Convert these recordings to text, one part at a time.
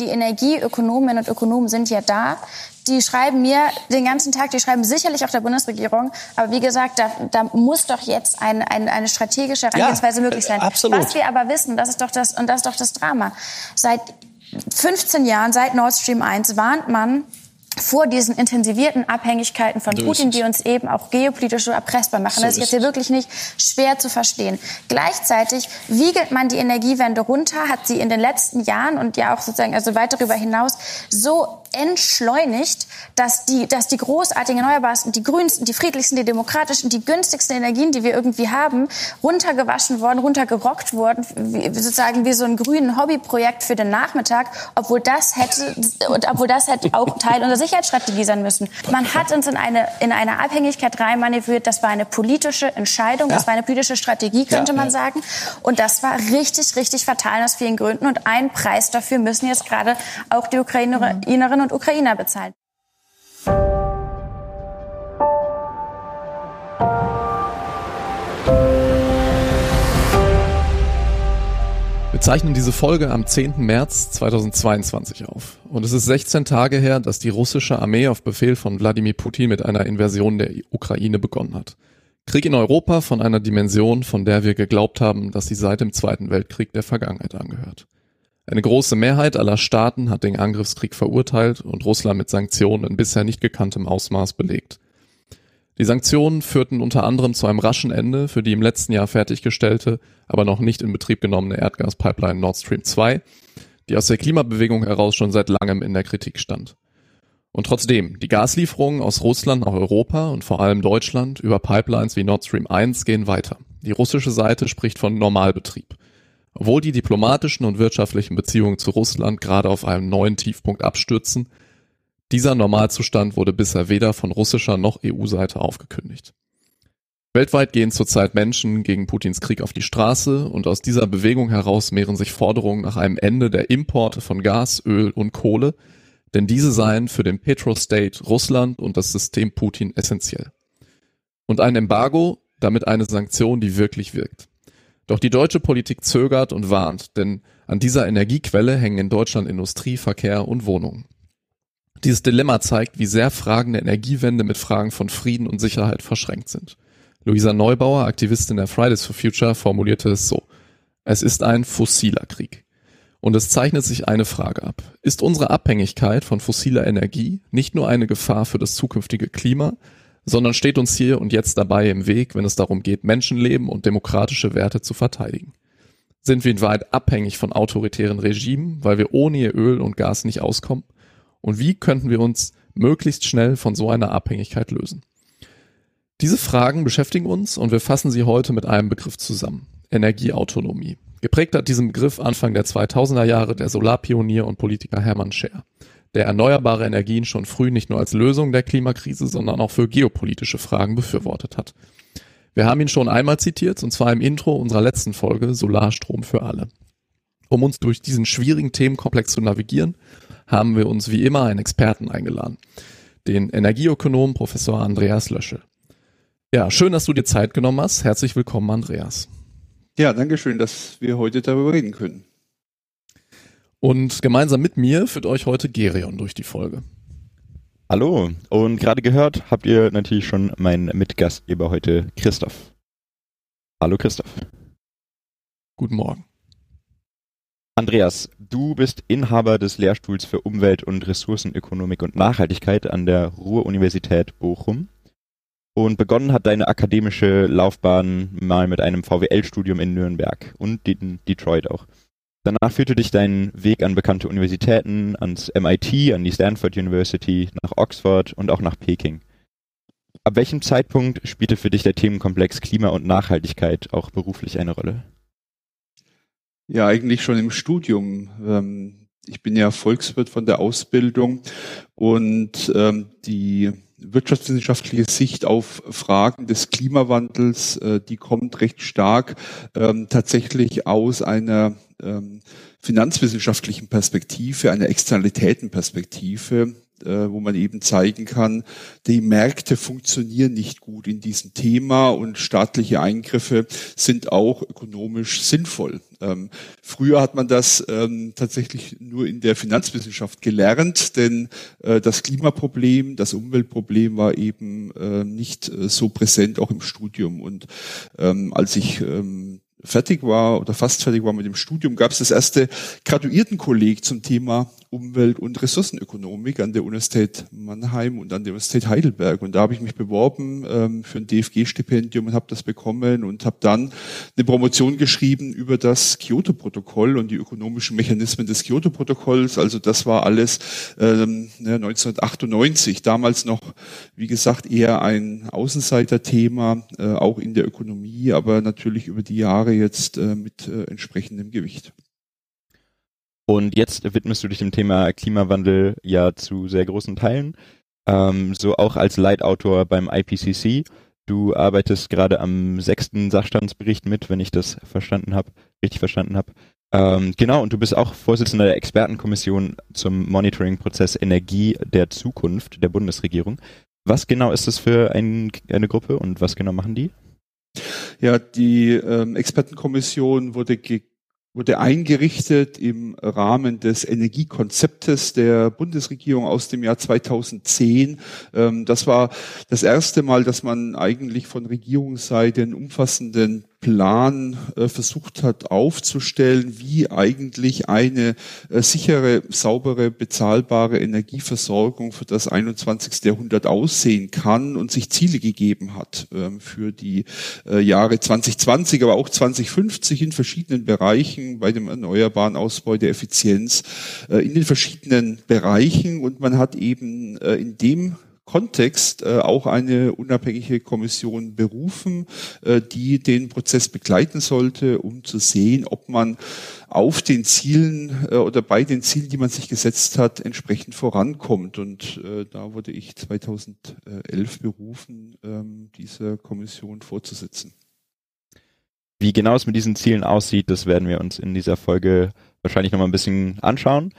Die Energieökonominnen und Ökonomen sind ja da. Die schreiben mir den ganzen Tag, die schreiben sicherlich auch der Bundesregierung. Aber wie gesagt, da, da muss doch jetzt ein, ein, eine strategische Herangehensweise ja, möglich sein. Absolut. Was wir aber wissen, das ist doch das, und das ist doch das Drama. Seit 15 Jahren, seit Nord Stream 1, warnt man vor diesen intensivierten Abhängigkeiten von Putin, die uns eben auch geopolitisch so erpressbar machen. So das ist jetzt hier wirklich nicht schwer zu verstehen. Gleichzeitig wiegelt man die Energiewende runter, hat sie in den letzten Jahren und ja auch sozusagen also weit darüber hinaus so entschleunigt, dass die, dass die großartigen Erneuerbarsten, die grünsten, die friedlichsten, die demokratischen, die günstigsten Energien, die wir irgendwie haben, runtergewaschen worden, runtergerockt worden, wie, sozusagen wie so ein grünen Hobbyprojekt für den Nachmittag, obwohl das hätte, obwohl das hätte auch Teil unserer Sicherheitsstrategie sein müssen. Man hat uns in eine, in eine Abhängigkeit reinmanövriert. Das war eine politische Entscheidung. Das war eine politische Strategie, könnte ja, man ja. sagen. Und das war richtig, richtig fatal aus vielen Gründen. Und einen Preis dafür müssen jetzt gerade auch die Ukrainerinnen und Ukrainer bezahlen. Wir zeichnen diese Folge am 10. März 2022 auf. Und es ist 16 Tage her, dass die russische Armee auf Befehl von Wladimir Putin mit einer Invasion der Ukraine begonnen hat. Krieg in Europa von einer Dimension, von der wir geglaubt haben, dass sie seit dem Zweiten Weltkrieg der Vergangenheit angehört. Eine große Mehrheit aller Staaten hat den Angriffskrieg verurteilt und Russland mit Sanktionen in bisher nicht gekanntem Ausmaß belegt. Die Sanktionen führten unter anderem zu einem raschen Ende für die im letzten Jahr fertiggestellte, aber noch nicht in Betrieb genommene Erdgaspipeline Nord Stream 2, die aus der Klimabewegung heraus schon seit langem in der Kritik stand. Und trotzdem, die Gaslieferungen aus Russland nach Europa und vor allem Deutschland über Pipelines wie Nord Stream 1 gehen weiter. Die russische Seite spricht von Normalbetrieb. Obwohl die diplomatischen und wirtschaftlichen Beziehungen zu Russland gerade auf einem neuen Tiefpunkt abstürzen, dieser Normalzustand wurde bisher weder von russischer noch EU-Seite aufgekündigt. Weltweit gehen zurzeit Menschen gegen Putins Krieg auf die Straße und aus dieser Bewegung heraus mehren sich Forderungen nach einem Ende der Importe von Gas, Öl und Kohle, denn diese seien für den Petrostate Russland und das System Putin essentiell. Und ein Embargo, damit eine Sanktion, die wirklich wirkt. Doch die deutsche Politik zögert und warnt, denn an dieser Energiequelle hängen in Deutschland Industrie, Verkehr und Wohnungen. Dieses Dilemma zeigt, wie sehr Fragen der Energiewende mit Fragen von Frieden und Sicherheit verschränkt sind. Luisa Neubauer, Aktivistin der Fridays for Future, formulierte es so. Es ist ein fossiler Krieg. Und es zeichnet sich eine Frage ab. Ist unsere Abhängigkeit von fossiler Energie nicht nur eine Gefahr für das zukünftige Klima, sondern steht uns hier und jetzt dabei im Weg, wenn es darum geht, Menschenleben und demokratische Werte zu verteidigen? Sind wir in Wahrheit abhängig von autoritären Regimen, weil wir ohne ihr Öl und Gas nicht auskommen? Und wie könnten wir uns möglichst schnell von so einer Abhängigkeit lösen? Diese Fragen beschäftigen uns und wir fassen sie heute mit einem Begriff zusammen. Energieautonomie. Geprägt hat diesen Begriff Anfang der 2000er Jahre der Solarpionier und Politiker Hermann Scher, der erneuerbare Energien schon früh nicht nur als Lösung der Klimakrise, sondern auch für geopolitische Fragen befürwortet hat. Wir haben ihn schon einmal zitiert, und zwar im Intro unserer letzten Folge Solarstrom für alle. Um uns durch diesen schwierigen Themenkomplex zu navigieren, haben wir uns wie immer einen Experten eingeladen, den Energieökonom Professor Andreas Löschel. Ja, schön, dass du dir Zeit genommen hast. Herzlich willkommen, Andreas. Ja, danke schön, dass wir heute darüber reden können. Und gemeinsam mit mir führt euch heute Gerion durch die Folge. Hallo, und gerade gehört habt ihr natürlich schon meinen Mitgastgeber heute, Christoph. Hallo Christoph. Guten Morgen. Andreas, du bist Inhaber des Lehrstuhls für Umwelt- und Ressourcenökonomik und Nachhaltigkeit an der Ruhr-Universität Bochum. Und begonnen hat deine akademische Laufbahn mal mit einem VWL-Studium in Nürnberg und in Detroit auch. Danach führte dich dein Weg an bekannte Universitäten, ans MIT, an die Stanford University, nach Oxford und auch nach Peking. Ab welchem Zeitpunkt spielte für dich der Themenkomplex Klima und Nachhaltigkeit auch beruflich eine Rolle? Ja, eigentlich schon im Studium. Ähm, ich bin ja Volkswirt von der Ausbildung und ähm, die wirtschaftswissenschaftliche Sicht auf Fragen des Klimawandels, äh, die kommt recht stark ähm, tatsächlich aus einer finanzwissenschaftlichen Perspektive, einer Externalitätenperspektive wo man eben zeigen kann, die Märkte funktionieren nicht gut in diesem Thema und staatliche Eingriffe sind auch ökonomisch sinnvoll. Ähm, früher hat man das ähm, tatsächlich nur in der Finanzwissenschaft gelernt, denn äh, das Klimaproblem, das Umweltproblem war eben äh, nicht äh, so präsent auch im Studium. Und ähm, als ich ähm, fertig war oder fast fertig war mit dem Studium, gab es das erste Graduiertenkolleg zum Thema Umwelt- und Ressourcenökonomik an der Universität Mannheim und an der Universität Heidelberg. Und da habe ich mich beworben ähm, für ein DFG-Stipendium und habe das bekommen und habe dann eine Promotion geschrieben über das Kyoto-Protokoll und die ökonomischen Mechanismen des Kyoto-Protokolls. Also das war alles ähm, 1998, ne, damals noch, wie gesagt, eher ein Außenseiter-Thema, äh, auch in der Ökonomie, aber natürlich über die Jahre jetzt äh, mit äh, entsprechendem Gewicht. Und jetzt widmest du dich dem Thema Klimawandel ja zu sehr großen Teilen. Ähm, so auch als Leitautor beim IPCC. Du arbeitest gerade am sechsten Sachstandsbericht mit, wenn ich das verstanden habe, richtig verstanden habe. Ähm, genau, und du bist auch Vorsitzender der Expertenkommission zum Monitoring-Prozess Energie der Zukunft der Bundesregierung. Was genau ist das für ein, eine Gruppe und was genau machen die? Ja, die ähm, Expertenkommission wurde ge wurde eingerichtet im Rahmen des Energiekonzeptes der Bundesregierung aus dem Jahr 2010. Ähm, das war das erste Mal, dass man eigentlich von Regierungsseite einen umfassenden Plan äh, versucht hat aufzustellen, wie eigentlich eine äh, sichere, saubere, bezahlbare Energieversorgung für das 21. Jahrhundert aussehen kann und sich Ziele gegeben hat äh, für die äh, Jahre 2020, aber auch 2050 in verschiedenen Bereichen bei dem erneuerbaren Ausbau der Effizienz äh, in den verschiedenen Bereichen und man hat eben äh, in dem Kontext äh, auch eine unabhängige Kommission berufen, äh, die den Prozess begleiten sollte, um zu sehen, ob man auf den Zielen äh, oder bei den Zielen, die man sich gesetzt hat, entsprechend vorankommt. Und äh, da wurde ich 2011 berufen, ähm, dieser Kommission vorzusitzen. Wie genau es mit diesen Zielen aussieht, das werden wir uns in dieser Folge wahrscheinlich nochmal ein bisschen anschauen.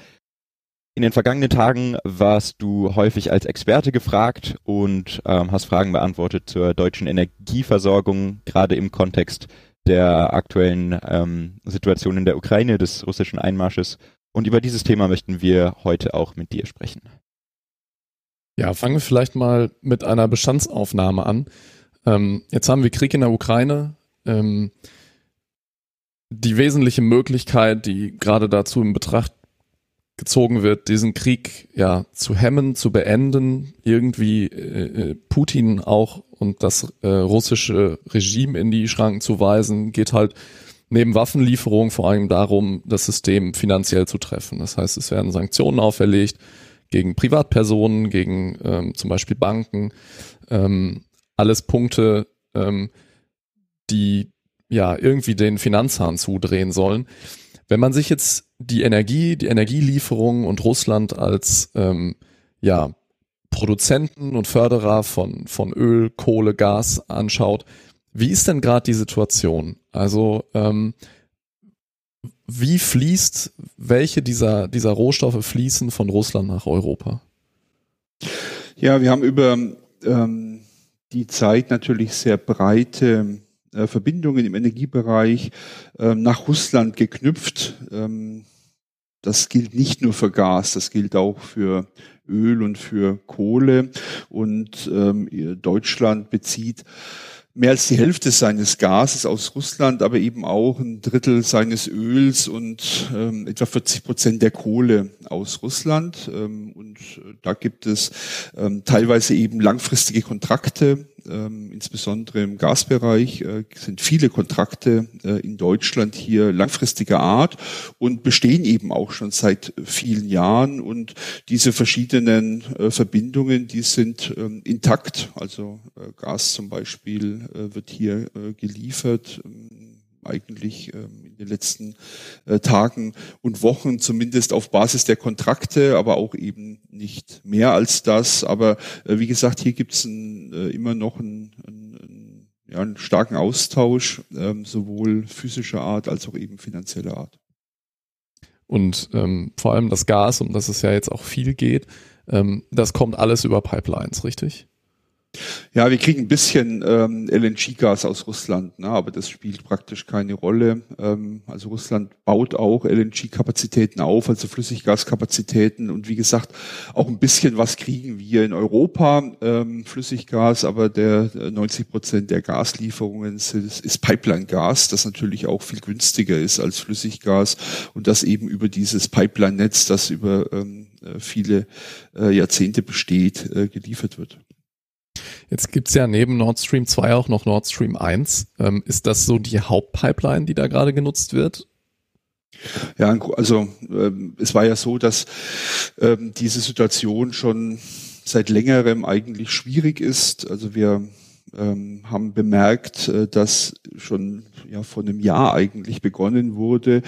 In den vergangenen Tagen warst du häufig als Experte gefragt und ähm, hast Fragen beantwortet zur deutschen Energieversorgung, gerade im Kontext der aktuellen ähm, Situation in der Ukraine, des russischen Einmarsches. Und über dieses Thema möchten wir heute auch mit dir sprechen. Ja, fangen wir vielleicht mal mit einer Bestandsaufnahme an. Ähm, jetzt haben wir Krieg in der Ukraine. Ähm, die wesentliche Möglichkeit, die gerade dazu in Betracht gezogen wird, diesen Krieg ja zu hemmen, zu beenden, irgendwie äh, äh, Putin auch und das äh, russische Regime in die Schranken zu weisen, geht halt neben Waffenlieferungen vor allem darum, das System finanziell zu treffen. Das heißt, es werden Sanktionen auferlegt gegen Privatpersonen, gegen ähm, zum Beispiel Banken, ähm, alles Punkte, ähm, die ja irgendwie den Finanzhahn zudrehen sollen. Wenn man sich jetzt die Energie, die Energielieferung und Russland als ähm, ja, Produzenten und Förderer von, von Öl, Kohle, Gas anschaut, wie ist denn gerade die Situation? Also ähm, wie fließt, welche dieser, dieser Rohstoffe fließen von Russland nach Europa? Ja, wir haben über ähm, die Zeit natürlich sehr breite äh, Verbindungen im Energiebereich äh, nach Russland geknüpft. Ähm, das gilt nicht nur für Gas, das gilt auch für Öl und für Kohle. Und ähm, Deutschland bezieht mehr als die Hälfte seines Gases aus Russland, aber eben auch ein Drittel seines Öls und ähm, etwa 40 Prozent der Kohle aus Russland. Ähm, und äh, da gibt es ähm, teilweise eben langfristige Kontrakte ähm, insbesondere im Gasbereich äh, sind viele Kontrakte äh, in Deutschland hier langfristiger Art und bestehen eben auch schon seit vielen Jahren und diese verschiedenen äh, Verbindungen, die sind ähm, intakt. Also äh, Gas zum Beispiel äh, wird hier äh, geliefert. Ähm, eigentlich ähm, in den letzten äh, Tagen und Wochen, zumindest auf Basis der Kontrakte, aber auch eben nicht mehr als das. Aber wie gesagt, hier gibt es immer noch einen, einen, ja, einen starken Austausch, ähm, sowohl physischer Art als auch eben finanzieller Art. Und ähm, vor allem das Gas, um das es ja jetzt auch viel geht, Ähm, das kommt alles über Pipelines, richtig? Ja, wir kriegen ein bisschen ähm, LNG-Gas aus Russland, ne, aber das spielt praktisch keine Rolle. Ähm, also Russland baut auch LNG-Kapazitäten auf, also Flüssiggaskapazitäten und wie gesagt, auch ein bisschen was kriegen wir in Europa, ähm, Flüssiggas, aber der 90 Prozent der Gaslieferungen ist, ist Pipeline-Gas, das natürlich auch viel günstiger ist als Flüssiggas und das eben über dieses Pipeline-Netz, das über ähm, äh, viele äh, Jahrzehnte besteht, äh, geliefert wird. Jetzt gibt's ja neben Nord Stream 2 auch noch Nord Stream 1. Ähm, ist das so die Hauptpipeline, die da gerade genutzt wird? Ja, also ähm, es war ja so, dass ähm, diese Situation schon seit längerem eigentlich schwierig ist. Also wir ähm, haben bemerkt, äh, dass schon ja vor einem Jahr eigentlich begonnen wurde,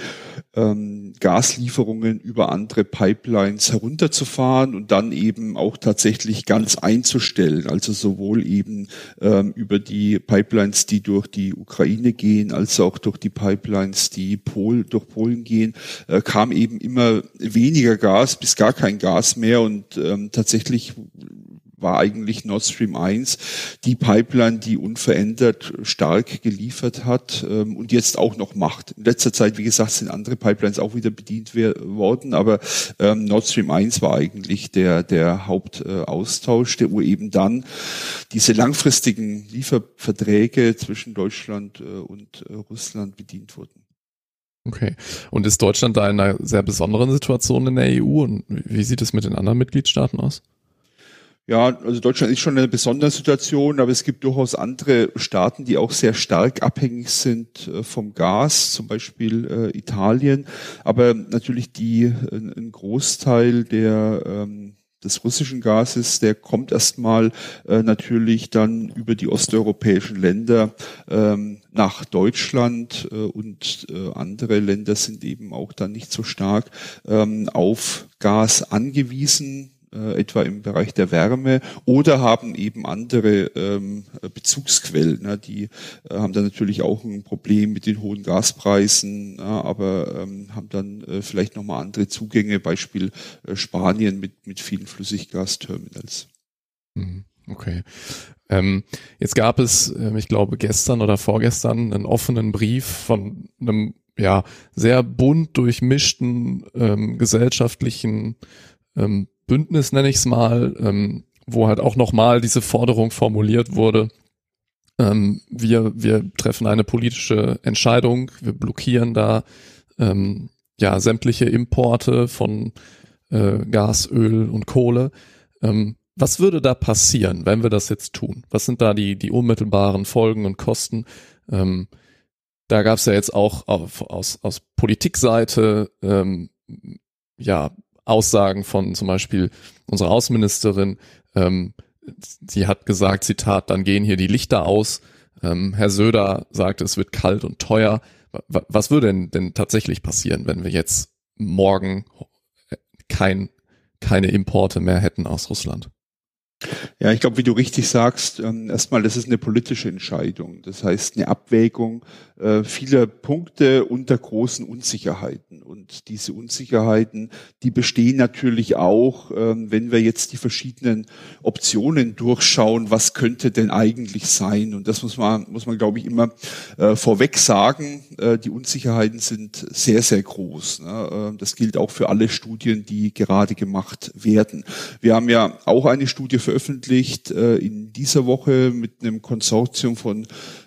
ähm, Gaslieferungen über andere Pipelines herunterzufahren und dann eben auch tatsächlich ganz einzustellen. Also sowohl eben ähm, über die Pipelines, die durch die Ukraine gehen, als auch durch die Pipelines, die Pol durch Polen gehen, äh, kam eben immer weniger Gas bis gar kein Gas mehr und ähm, tatsächlich war eigentlich Nord Stream 1 die Pipeline, die unverändert stark geliefert hat ähm, und jetzt auch noch macht. In letzter Zeit, wie gesagt, sind andere Pipelines auch wieder bedient worden, aber ähm, Nord Stream 1 war eigentlich der, der Hauptaustausch, der wo eben dann diese langfristigen Lieferverträge zwischen Deutschland äh, und äh, Russland bedient wurden. Okay. Und ist Deutschland da in einer sehr besonderen Situation in der EU und wie sieht es mit den anderen Mitgliedstaaten aus? Ja, also Deutschland ist schon eine besondere Situation, aber es gibt durchaus andere Staaten, die auch sehr stark abhängig sind äh, vom Gas, zum Beispiel äh, Italien. Aber natürlich die, ein Großteil der ähm, des russischen Gases, der kommt erstmal äh, natürlich dann über die osteuropäischen Länder ähm, nach Deutschland äh, und äh, andere Länder sind eben auch dann nicht so stark ähm, auf Gas angewiesen äh, etwa im Bereich der Wärme, oder haben eben andere ähm, Bezugsquellen. Ne? Die äh, haben dann natürlich auch ein Problem mit den hohen Gaspreisen, ja, aber ähm, haben dann äh, vielleicht nochmal andere Zugänge, Beispiel äh, Spanien mit, mit vielen Flüssiggasterminals. Mhm. Okay. Ähm, jetzt gab es, äh, ich glaube, gestern oder vorgestern einen offenen Brief von einem ja sehr bunt durchmischten ähm, gesellschaftlichen ähm, Bündnis, nenne ich es mal, ähm, wo halt auch nochmal diese Forderung formuliert wurde, ähm, wir, wir treffen eine politische Entscheidung, wir blockieren da ähm, ja sämtliche Importe von äh, Gas, Öl und Kohle. Ähm, was würde da passieren, wenn wir das jetzt tun? Was sind da die, die unmittelbaren Folgen und Kosten? Ähm, da gab es ja jetzt auch auf, aus, aus Politikseite ähm, ja Aussagen von zum Beispiel unserer Außenministerin. Ähm, sie hat gesagt, Zitat, dann gehen hier die Lichter aus. Ähm, Herr Söder sagte, es wird kalt und teuer. Was würde denn, denn tatsächlich passieren, wenn wir jetzt morgen kein, keine Importe mehr hätten aus Russland? Ja, ich glaube, wie du richtig sagst, ähm, erstmal, das ist eine politische Entscheidung. Das heißt, eine Abwägung äh, vieler Punkte unter großen Unsicherheiten. Und diese Unsicherheiten, die bestehen natürlich auch, ähm, wenn wir jetzt die verschiedenen Optionen durchschauen, was könnte denn eigentlich sein? Und das muss man, muss man, glaube ich, immer äh, vorweg sagen. Äh, die Unsicherheiten sind sehr, sehr groß. Ne? Das gilt auch für alle Studien, die gerade gemacht werden. Wir haben ja auch eine Studie veröffentlicht äh, in dieser Woche mit einem Konsortium von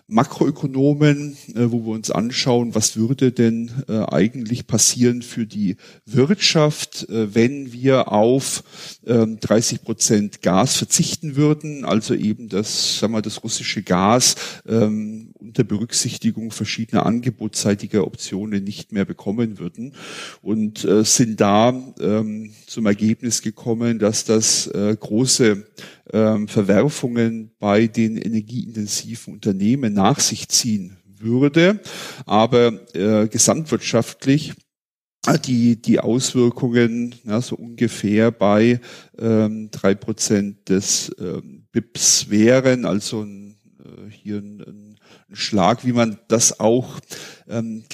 Makroökonomen, äh, wo wir uns anschauen, was würde denn äh, eigentlich passieren für die Wirtschaft, äh, wenn wir auf 30 ähm, Prozent Gas verzichten würden, also eben das, sagen wir, das russische Gas ähm, unter Berücksichtigung verschiedener angebotsseitiger Optionen nicht mehr bekommen würden. Und äh, sind da ähm, zum Ergebnis gekommen, dass das äh, große ähm, Verwerfungen bei den energieintensiven Unternehmen nach sich ziehen würde, aber äh, gesamtwirtschaftlich äh, die, die Auswirkungen ja, so ungefähr bei ähm, drei ähm, Prozent des ähm, BIPs wären, also ein, äh, hier ein, ein Schlag, wie man das auch ähm,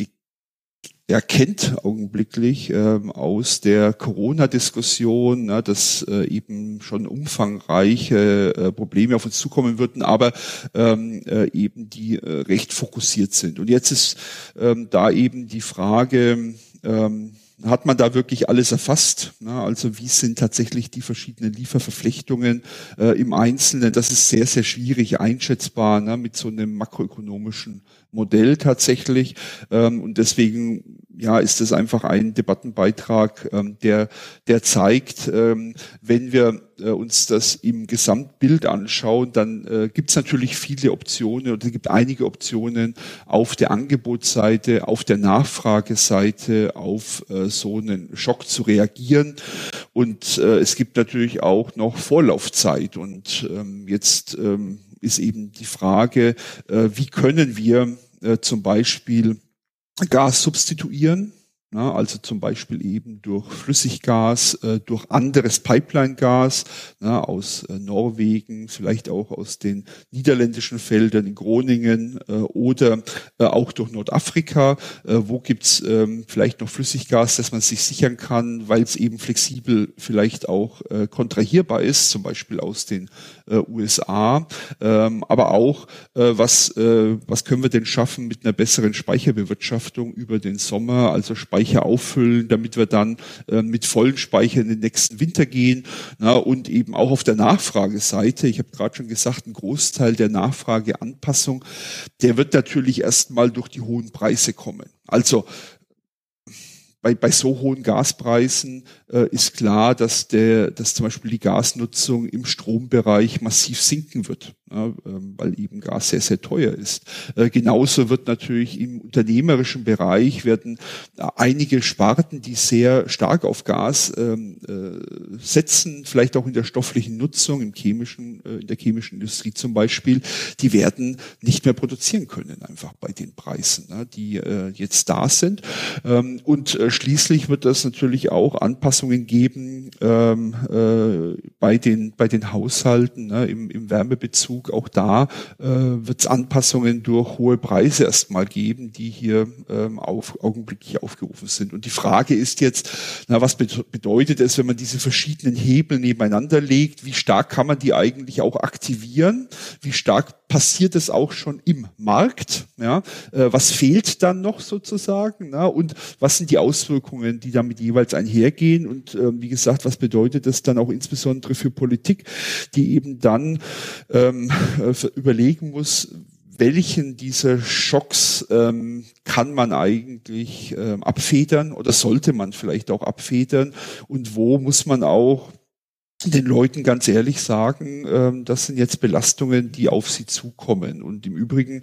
erkennt augenblicklich ähm, aus der Corona-Diskussion, ne, dass äh, eben schon umfangreiche äh, Probleme auf uns zukommen würden, aber ähm, äh, eben die äh, recht fokussiert sind. Und jetzt ist ähm, da eben die Frage, ähm, hat man da wirklich alles erfasst? Ne? Also wie sind tatsächlich die verschiedenen Lieferverflechtungen äh, im Einzelnen? Das ist sehr, sehr schwierig einschätzbar ne? mit so einem makroökonomischen Modell tatsächlich. Ähm, und deswegen ja, ist es einfach ein Debattenbeitrag, ähm, der, der zeigt, ähm, wenn wir äh, uns das im Gesamtbild anschauen, dann äh, gibt es natürlich viele Optionen oder es gibt einige Optionen auf der Angebotsseite, auf der Nachfrageseite auf äh, so einen Schock zu reagieren. Und äh, es gibt natürlich auch noch Vorlaufzeit. Und ähm, jetzt ähm, ist eben die Frage, äh, wie können wir äh, zum Beispiel Gas substituieren na, also zum Beispiel eben durch Flüssiggas, äh, durch anderes Pipeline-Gas na, aus äh, Norwegen, vielleicht auch aus den niederländischen Feldern in Groningen äh, oder äh, auch durch Nordafrika. Äh, wo gibt's ähm, vielleicht noch Flüssiggas, dass man sich sichern kann, weil es eben flexibel vielleicht auch äh, kontrahierbar ist, zum Beispiel aus den USA. Ähm, aber auch, was, was können wir denn schaffen mit einer besseren Speicherbewirtschaftung über den Sommer, also Speicher auffüllen, damit wir dann äh, mit vollen Speicher in den nächsten Winter gehen. Na, und eben auch auf der Nachfrageseite, ich habe gerade schon gesagt, ein Großteil der Nachfrageanpassung, der wird natürlich erstmal durch die hohen Preise kommen. Also bei, bei so hohen Gaspreisen äh, ist klar, dass der, dass zum Beispiel die Gasnutzung im Strombereich massiv sinken wird weil eben Gas sehr, sehr teuer ist. Äh, genauso wird natürlich im unternehmerischen Bereich werden äh, einige Sparten, die sehr stark auf Gas ähm, äh, setzen, vielleicht auch in der stofflichen Nutzung, im chemischen, in der chemischen Industrie zum Beispiel, die werden nicht mehr produzieren können, einfach bei den Preisen, ne, die jetzt da sind. Ähm, und schließlich wird es natürlich auch Anpassungen geben ähm, bei den bei den Haushalten ne, im, im Wärmebezug Bezug. Auch da äh, wird es Anpassungen durch hohe Preise erstmal geben, die hier ähm, auf, augenblicklich aufgerufen sind. Und die Frage ist jetzt, na, was bedeutet es, wenn man diese verschiedenen Hebel nebeneinander legt? Wie stark kann man die eigentlich auch aktivieren? Wie stark passiert es auch schon im Markt? Ja, äh, was fehlt dann noch sozusagen? Na? Und was sind die Auswirkungen, die damit jeweils einhergehen? Und äh, wie gesagt, was bedeutet das dann auch insbesondere für Politik, die eben dann ähm, äh, überlegen muss, welchen dieser Schocks ähm, kann man eigentlich ähm, abfedern oder sollte man vielleicht auch abfedern und wo muss man auch den Leuten ganz ehrlich sagen, ähm, das sind jetzt Belastungen, die auf sie zukommen. Und im Übrigen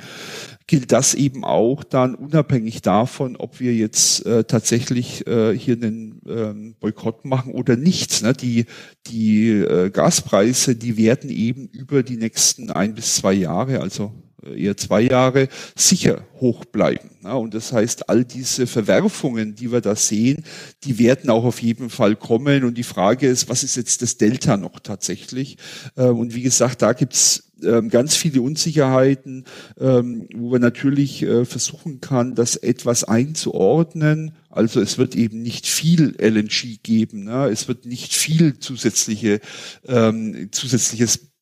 gilt das eben auch dann unabhängig davon, ob wir jetzt äh, tatsächlich äh, hier einen ähm, Boykott machen oder nicht. Ne? Die, die äh, Gaspreise, die werden eben über die nächsten ein bis zwei Jahre, also eher zwei Jahre sicher hoch bleiben. Und das heißt, all diese Verwerfungen, die wir da sehen, die werden auch auf jeden Fall kommen. Und die Frage ist, was ist jetzt das Delta noch tatsächlich? Äh, und wie gesagt, da gibt's ähm, ganz viele Unsicherheiten, ähm, wo man natürlich äh, versuchen kann, das etwas einzuordnen. Also es wird eben nicht viel LNG geben, es wird nicht viel zusätzliche ähm,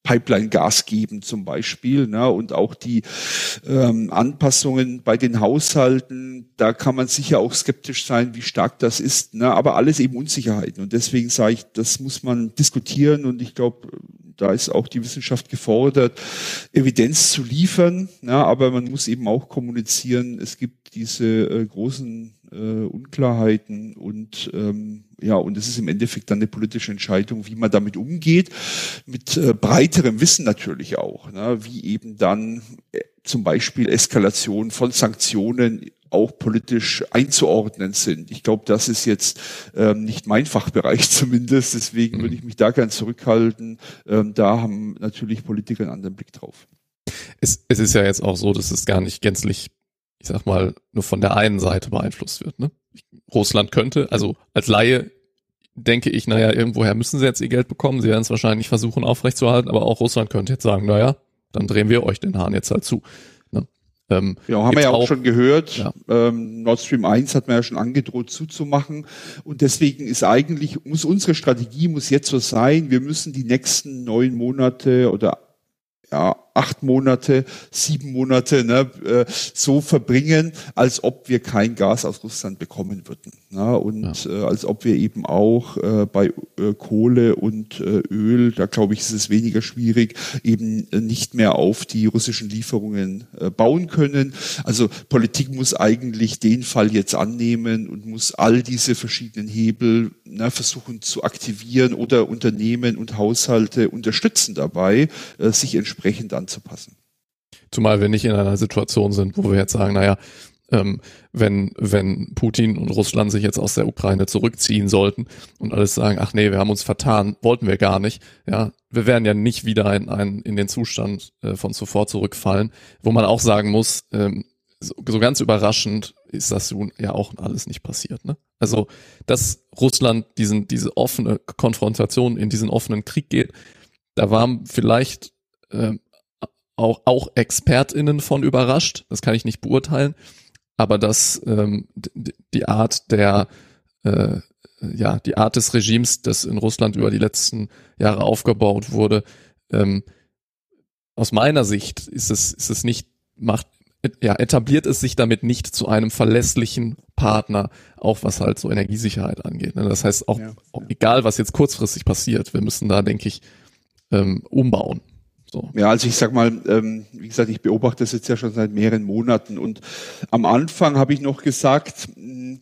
zusätzliches Pipeline-Gas geben zum Beispiel. Ne? Und auch die ähm, Anpassungen bei den Haushalten, da kann man sicher auch skeptisch sein, wie stark das ist. Ne? Aber alles eben Unsicherheiten. Und deswegen sage ich, das muss man diskutieren. Und ich glaube, da ist auch die Wissenschaft gefordert, Evidenz zu liefern. Ja, aber man muss eben auch kommunizieren, es gibt diese äh, großen äh, Unklarheiten und ähm, ja, und es ist im Endeffekt dann eine politische Entscheidung, wie man damit umgeht, mit äh, breiterem Wissen natürlich auch, ne, wie eben dann äh, zum Beispiel Eskalation von Sanktionen auch politisch einzuordnen sind. Ich glaube, das ist jetzt ähm, nicht mein Fachbereich zumindest, deswegen würde ich mich da gern zurückhalten. Ähm, da haben natürlich Politiker einen anderen Blick drauf. Es, es ist ja jetzt auch so, dass es gar nicht gänzlich, ich sag mal, nur von der einen Seite beeinflusst wird. Ne? Russland könnte, also als Laie denke ich, naja, irgendwoher müssen sie jetzt ihr Geld bekommen. Sie werden es wahrscheinlich versuchen aufrechtzuerhalten, aber auch Russland könnte jetzt sagen, naja, dann drehen wir euch den Hahn jetzt halt zu. Ne? Ähm, ja, haben wir ja auch, schon gehört. Ja. Ähm, Nord Stream 1 hat man ja schon angedroht zuzumachen. Und deswegen ist eigentlich, muss unsere Strategie muss jetzt so sein, wir müssen die nächsten neun Monate oder ja, acht Monate, sieben Monate ne, äh, so verbringen, als ob wir kein Gas aus Russland bekommen würden. Ne? Und ja. äh, als ob wir eben auch äh, bei äh, Kohle und äh, Öl, da glaube ich, ist es weniger schwierig, eben äh, nicht mehr auf die russischen Lieferungen bauen können. Also Politik muss eigentlich den Fall jetzt annehmen und muss all diese verschiedenen Hebel ne, versuchen zu aktivieren oder Unternehmen und Haushalte unterstützen dabei, sich entsprechend an anzupassen. Zumal wir nicht in einer Situation sind, wo wir jetzt sagen, naja, ähm, wenn, wenn Putin und Russland sich jetzt aus der Ukraine zurückziehen sollten und alles sagen, ach nee, wir haben uns vertan, wollten wir gar nicht, ja, wir werden ja nicht wieder in, ein, in den Zustand äh, von zuvor zurückfallen, wo man auch sagen muss, ähm, so, so ganz überraschend ist das nun ja auch alles nicht passiert. Ne? Also, dass Russland diesen, diese offene Konfrontation in diesen offenen Krieg geht, da waren vielleicht äh, auch, auch ExpertInnen von überrascht. Das kann ich nicht beurteilen. Aber dass ähm, die Art der äh, ja, die Art des Regimes, das in Russland über die letzten Jahre aufgebaut wurde, ähm, aus meiner Sicht ist es, ist es nicht, macht, ja, etabliert es sich damit nicht zu einem verlässlichen Partner, auch was halt so Energiesicherheit angeht. Ne? Das heißt, auch, ja, ja. egal was jetzt kurzfristig passiert, wir müssen da, denke ich, ähm, umbauen. So. Ja, also ich sag mal, ähm, wie gesagt, ich beobachte das jetzt ja schon seit mehreren Monaten und am Anfang habe ich noch gesagt, mh,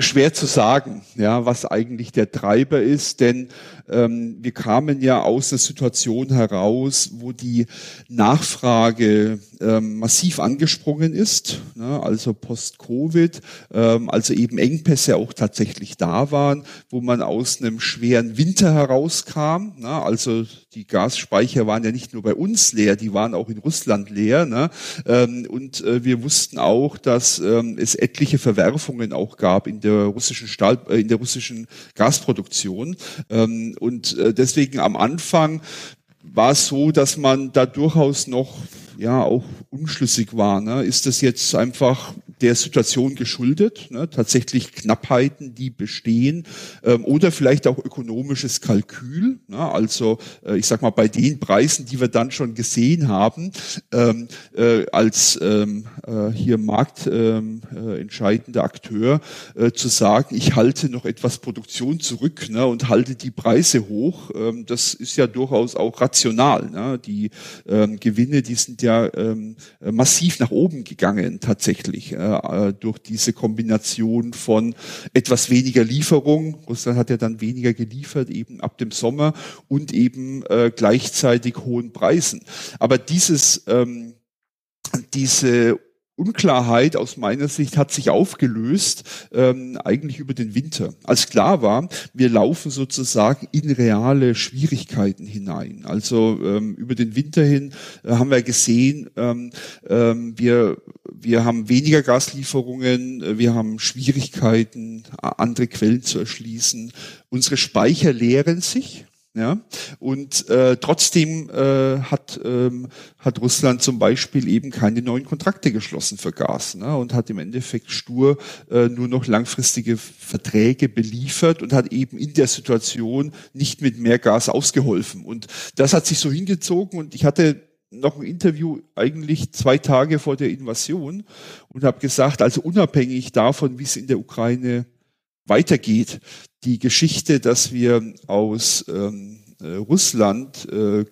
schwer zu sagen, ja, was eigentlich der Treiber ist, denn ähm, wir kamen ja aus einer Situation heraus, wo die Nachfrage ähm, massiv angesprungen ist, ne, also post-Covid, ähm, also eben Engpässe auch tatsächlich da waren, wo man aus einem schweren Winter herauskam, ne, also die Gasspeicher waren ja nicht nur bei uns leer, die waren auch in Russland leer, ne, ähm, und äh, wir wussten auch, dass ähm, es etliche Verwerfungen auch gab in der russischen Stahl, äh, in der russischen Gasproduktion. Ähm, und äh, deswegen am Anfang war es so, dass man da durchaus noch ja auch unschlüssig war. Ne? Ist das jetzt einfach der Situation geschuldet, ne? tatsächlich Knappheiten, die bestehen, ähm, oder vielleicht auch ökonomisches Kalkül. Ne? Also äh, ich sag mal, bei den Preisen, die wir dann schon gesehen haben, ähm, äh, als ähm, äh, hier marktentscheidender ähm, äh, Akteur, äh, zu sagen, ich halte noch etwas Produktion zurück ne? und halte die Preise hoch, ähm, das ist ja durchaus auch rational. Ne? Die ähm, Gewinne, die sind ja ähm, massiv nach oben gegangen tatsächlich. Äh, äh, durch diese Kombination von etwas weniger Lieferung, Russland hat ja dann weniger geliefert, eben ab dem Sommer und eben äh, gleichzeitig hohen Preisen. Aber dieses ähm, diese Unklarheit aus meiner Sicht hat sich aufgelöst, ähm, eigentlich über den Winter. Als klar war, wir laufen sozusagen in reale Schwierigkeiten hinein. Also ähm, über den Winter hin äh, haben wir gesehen, ähm, ähm, wir, wir haben weniger Gaslieferungen, äh, wir haben Schwierigkeiten, andere Quellen zu erschließen. Unsere Speicher leeren sich. Ja, und äh, trotzdem äh, hat, ähm, hat Russland zum Beispiel eben keine neuen Kontrakte geschlossen für Gas ne, und hat im Endeffekt stur äh, nur noch langfristige Verträge beliefert und hat eben in der Situation nicht mit mehr Gas ausgeholfen. Und das hat sich so hingezogen und ich hatte noch ein Interview eigentlich zwei Tage vor der Invasion und habe gesagt, also unabhängig davon, wie es in der Ukraine weitergeht. Die Geschichte, dass wir aus ähm, äh, Russland äh,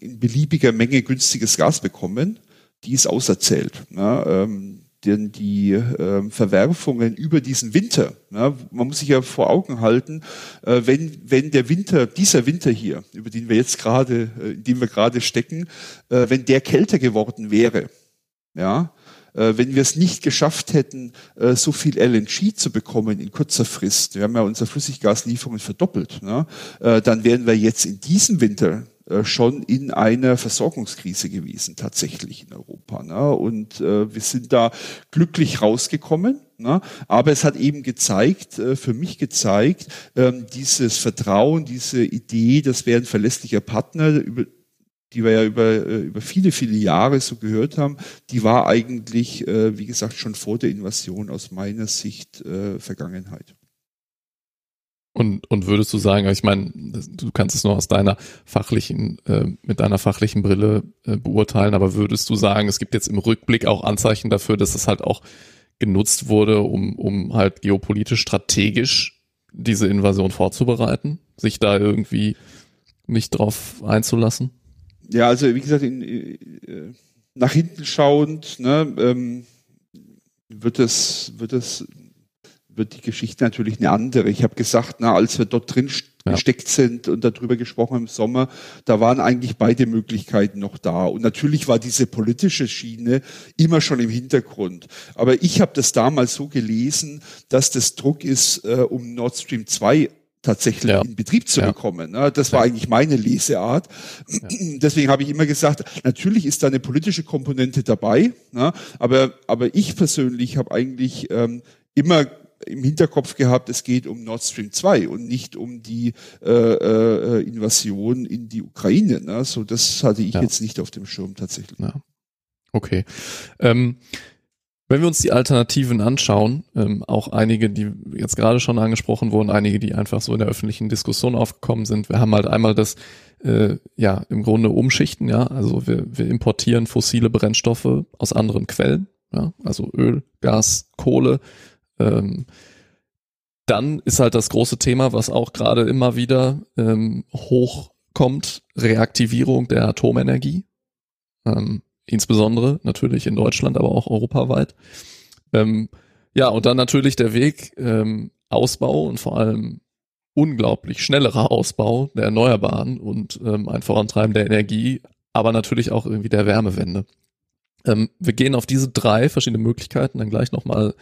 in beliebiger Menge günstiges Gas bekommen, die ist auserzählt. Ne? Ähm, denn die äh, Verwerfungen über diesen Winter, ja, man muss sich ja vor Augen halten, äh, wenn, wenn der Winter, dieser Winter hier, über den wir jetzt gerade, äh, in dem wir gerade stecken, äh, wenn der kälter geworden wäre, ja, wenn wir es nicht geschafft hätten, äh, so viel LNG zu bekommen in kurzer Frist, wir haben ja unsere Flüssiggaslieferungen verdoppelt, ne, äh, dann wären wir jetzt in diesem Winter schon in einer Versorgungskrise gewesen, tatsächlich in Europa. Ne? Und äh, wir sind da glücklich rausgekommen. Ne? Aber es hat eben gezeigt, äh, für mich gezeigt, ähm, dieses Vertrauen, diese Idee, das wäre ein verlässlicher Partner, über, die wir ja über, äh, über viele, viele Jahre so gehört haben, die war eigentlich, äh, wie gesagt, schon vor der Invasion aus meiner Sicht äh, Vergangenheit. Und, und würdest du sagen, ich meine, du kannst es nur aus deiner fachlichen, äh, mit deiner fachlichen Brille äh, beurteilen, aber würdest du sagen, es gibt jetzt im Rückblick auch Anzeichen dafür, dass es halt auch genutzt wurde, um, um halt geopolitisch strategisch diese Invasion vorzubereiten, sich da irgendwie nicht drauf einzulassen? Ja, also wie gesagt, in, äh, nach hinten schauend ne, ähm, wird es wird es wird die Geschichte natürlich eine andere. Ich habe gesagt, na, als wir dort drin ja. gesteckt sind und darüber gesprochen im Sommer, da waren eigentlich beide Möglichkeiten noch da. Und natürlich war diese politische Schiene immer schon im Hintergrund. Aber ich habe das damals so gelesen, dass das Druck ist, äh, um Nord Stream 2 tatsächlich ja. in Betrieb zu ja. bekommen. Ne? Das war eigentlich meine Leseart. Deswegen habe ich immer gesagt, natürlich ist da eine politische Komponente dabei, ne? aber, aber ich persönlich habe eigentlich ähm, immer im Hinterkopf gehabt, es geht um Nord Stream 2 und nicht um die äh, äh, Invasion in die Ukraine. Ne? So, das hatte ich ja. jetzt nicht auf dem Schirm tatsächlich. Ja. Okay. Ähm, wenn wir uns die Alternativen anschauen, ähm, auch einige, die jetzt gerade schon angesprochen wurden, einige, die einfach so in der öffentlichen Diskussion aufgekommen sind, wir haben halt einmal das, äh, ja, im Grunde Umschichten, ja, also wir, wir importieren fossile Brennstoffe aus anderen Quellen, ja, also Öl, Gas, Kohle, ähm, dann ist halt das große Thema, was auch gerade immer wieder ähm, hochkommt, Reaktivierung der Atomenergie. Ähm, insbesondere natürlich in Deutschland, aber auch europaweit. Ähm, ja, und dann natürlich der Weg ähm, Ausbau und vor allem unglaublich schnellerer Ausbau der Erneuerbaren und ähm, ein Vorantreiben der Energie, aber natürlich auch irgendwie der Wärmewende. Ähm, wir gehen auf diese drei verschiedene Möglichkeiten dann gleich nochmal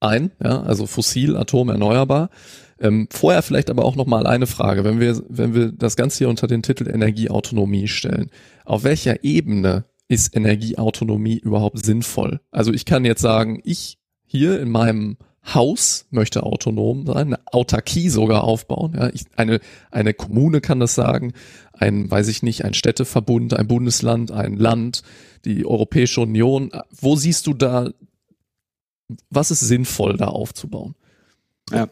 ein, ja, also fossil, Atom, erneuerbar. Ähm, vorher vielleicht aber auch noch mal eine Frage, wenn wir, wenn wir das Ganze hier unter den Titel Energieautonomie stellen. Auf welcher Ebene ist Energieautonomie überhaupt sinnvoll? Also ich kann jetzt sagen, ich hier in meinem Haus möchte autonom sein, eine Autarkie sogar aufbauen. Ja, ich, eine, eine Kommune kann das sagen, ein, weiß ich nicht, ein Städteverbund, ein Bundesland, ein Land, die Europäische Union. Wo siehst du da was ist sinnvoll da aufzubauen? Ja,